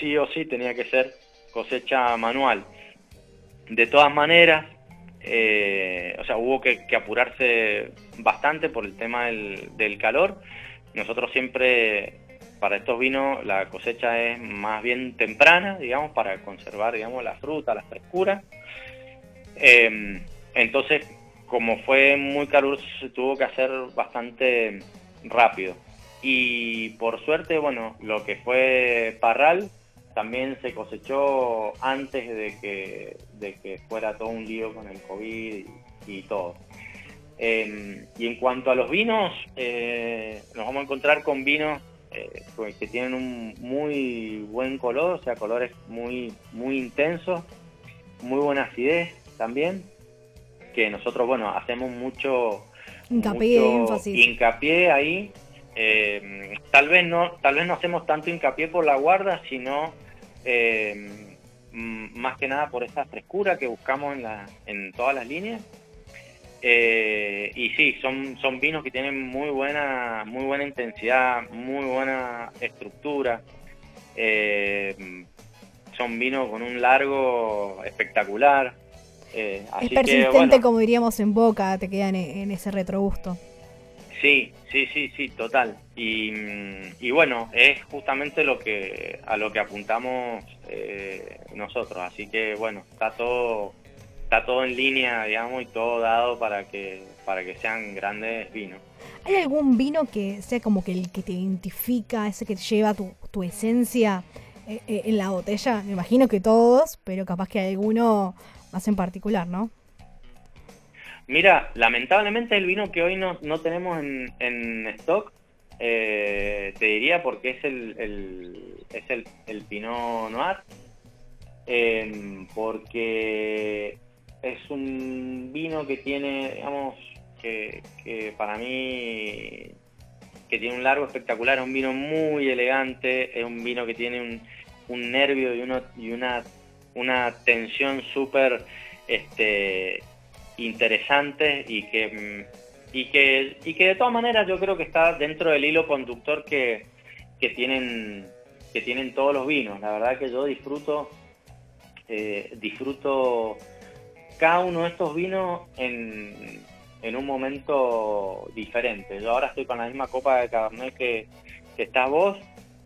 sí o sí tenía que ser cosecha manual. De todas maneras, eh, o sea, hubo que, apurarse bastante por el tema del, calor. Nosotros siempre, para estos vinos, la cosecha es más bien temprana, digamos, para conservar, digamos, la fruta, la frescura. Em, entonces, como fue muy caluroso, se tuvo que hacer bastante rápido. Y por suerte, bueno, lo que fue Parral también se cosechó antes de que, de que fuera todo un lío con el COVID y, todo. Em, y en cuanto a los vinos, eh, nos vamos a encontrar con vinos eh, que tienen un muy buen color, o sea, colores muy, muy intensos, muy buena acidez también, que nosotros, bueno, hacemos mucho hincapié, ahí. Eh, tal vez no, tal vez no hacemos tanto hincapié por la guarda, sino eh, más que nada por esa frescura que buscamos en, la, en todas las líneas. Eh, y sí, son, son vinos que tienen muy buena, muy buena intensidad, muy buena estructura. son vinos con un largo espectacular. Eh, es persistente, como diríamos en boca, te quedan en, ese retrogusto. Sí, sí, sí, sí, total. Y, bueno, es justamente lo que a lo que apuntamos eh, nosotros. Así que bueno, está todo está todo en línea, digamos, y todo dado para que para que sean grandes vinos. ¿Hay algún vino que sea como que el que te identifica, ese que lleva tu, tu esencia eh, en la botella? Me imagino que todos, pero capaz que alguno más en particular, ¿no? Mira, lamentablemente el vino que hoy no, no tenemos en, en stock, eh, te diría porque es el, el es el, el, Pinot Noir, em, porque es un vino que tiene, digamos, que, que, para mí que tiene un largo espectacular, es un vino muy elegante, es un vino que tiene un, un nervio y, uno, y una una tensión súper este, interesante y que, y, que, y que de todas maneras yo creo que está dentro del hilo conductor que, que tienen, que tienen todos los vinos. La verdad que yo disfruto, eh, disfruto cada uno de estos vinos en, en un momento diferente. Yo ahora estoy con la misma copa de Cabernet que, que estás vos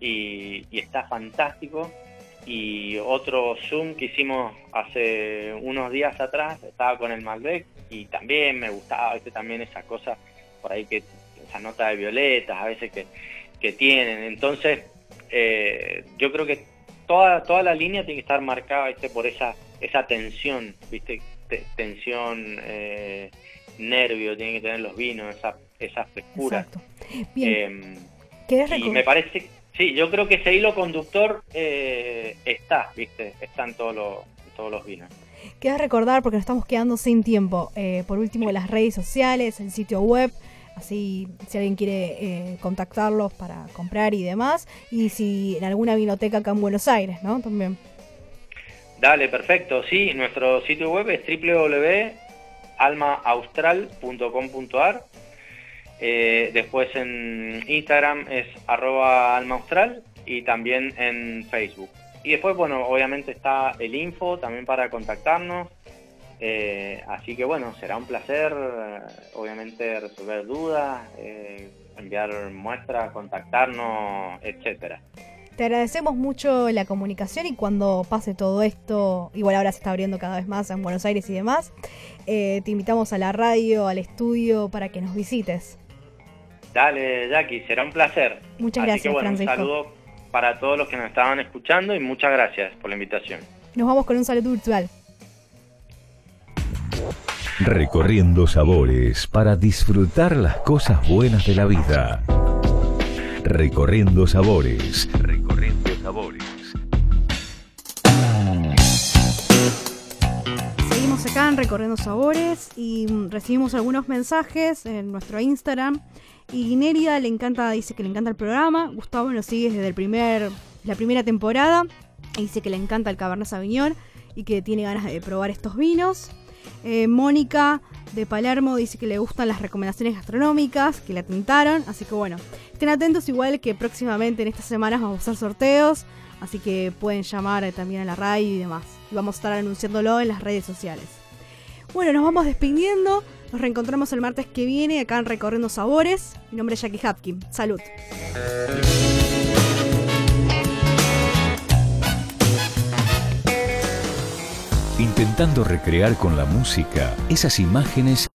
y está fantástico y otro Zoom que hicimos hace unos días atrás, estaba con el Malbec y también me gustaba ¿viste? también esas cosas por ahí que esa nota de violetas a veces que, que tienen. Entonces, eh, yo creo que toda, toda la línea tiene que estar marcada ¿viste? por esa, esa tensión, ¿viste? tensión, eh, nervio, tienen que tener los vinos, esa, esa frescura. Exacto. Bien. Eh, y me parece Sí, yo creo que ese hilo conductor eh, está, ¿viste? Están todos los, todos los vinos. Queda recordar, porque nos estamos quedando sin tiempo, eh, por último las redes sociales, el sitio web, así si alguien quiere eh, contactarlos para comprar y demás, y si en alguna vinoteca acá en Buenos Aires, ¿no? También. Dale, perfecto, sí, nuestro sitio web es www.almaaustral.com.ar eh, después en Instagram es arroba almaustral y también en Facebook. Y después, bueno, obviamente está el info también para contactarnos. Eh, así que bueno, será un placer, eh, obviamente, resolver dudas, enviar muestras, contactarnos, etcétera. Te agradecemos mucho la comunicación y cuando pase todo esto, igual ahora se está abriendo cada vez más en Buenos Aires y demás, te invitamos a la radio, al estudio para que nos visites. Dale, Jackie, será un placer. Muchas gracias, que, bueno, Un saludo para todos los que nos estaban escuchando y muchas gracias por la invitación. Nos vamos con un saludo virtual. Recorriendo sabores para disfrutar las cosas buenas de la vida. Recorriendo sabores. Recorriendo sabores. Seguimos acá en Recorriendo Sabores y recibimos algunos mensajes en nuestro Instagram. Y Nérida le encanta, dice que le encanta el programa. Gustavo nos sigue desde el primer, la primera temporada. Dice que le encanta el Cabernet Sauvignon y que tiene ganas de probar estos vinos. Eh, Mónica de Palermo dice que le gustan las recomendaciones gastronómicas, que le atentaron. Así que bueno, estén atentos igual que próximamente en estas semanas vamos a hacer sorteos. Así que pueden llamar también a la radio y demás. Y vamos a estar anunciándolo en las redes sociales. Bueno, nos vamos despidiendo. Nos reencontramos el martes que viene acá en Recorriendo Sabores. Mi nombre es Jackie Hapkin. Salud. Intentando recrear con la música esas imágenes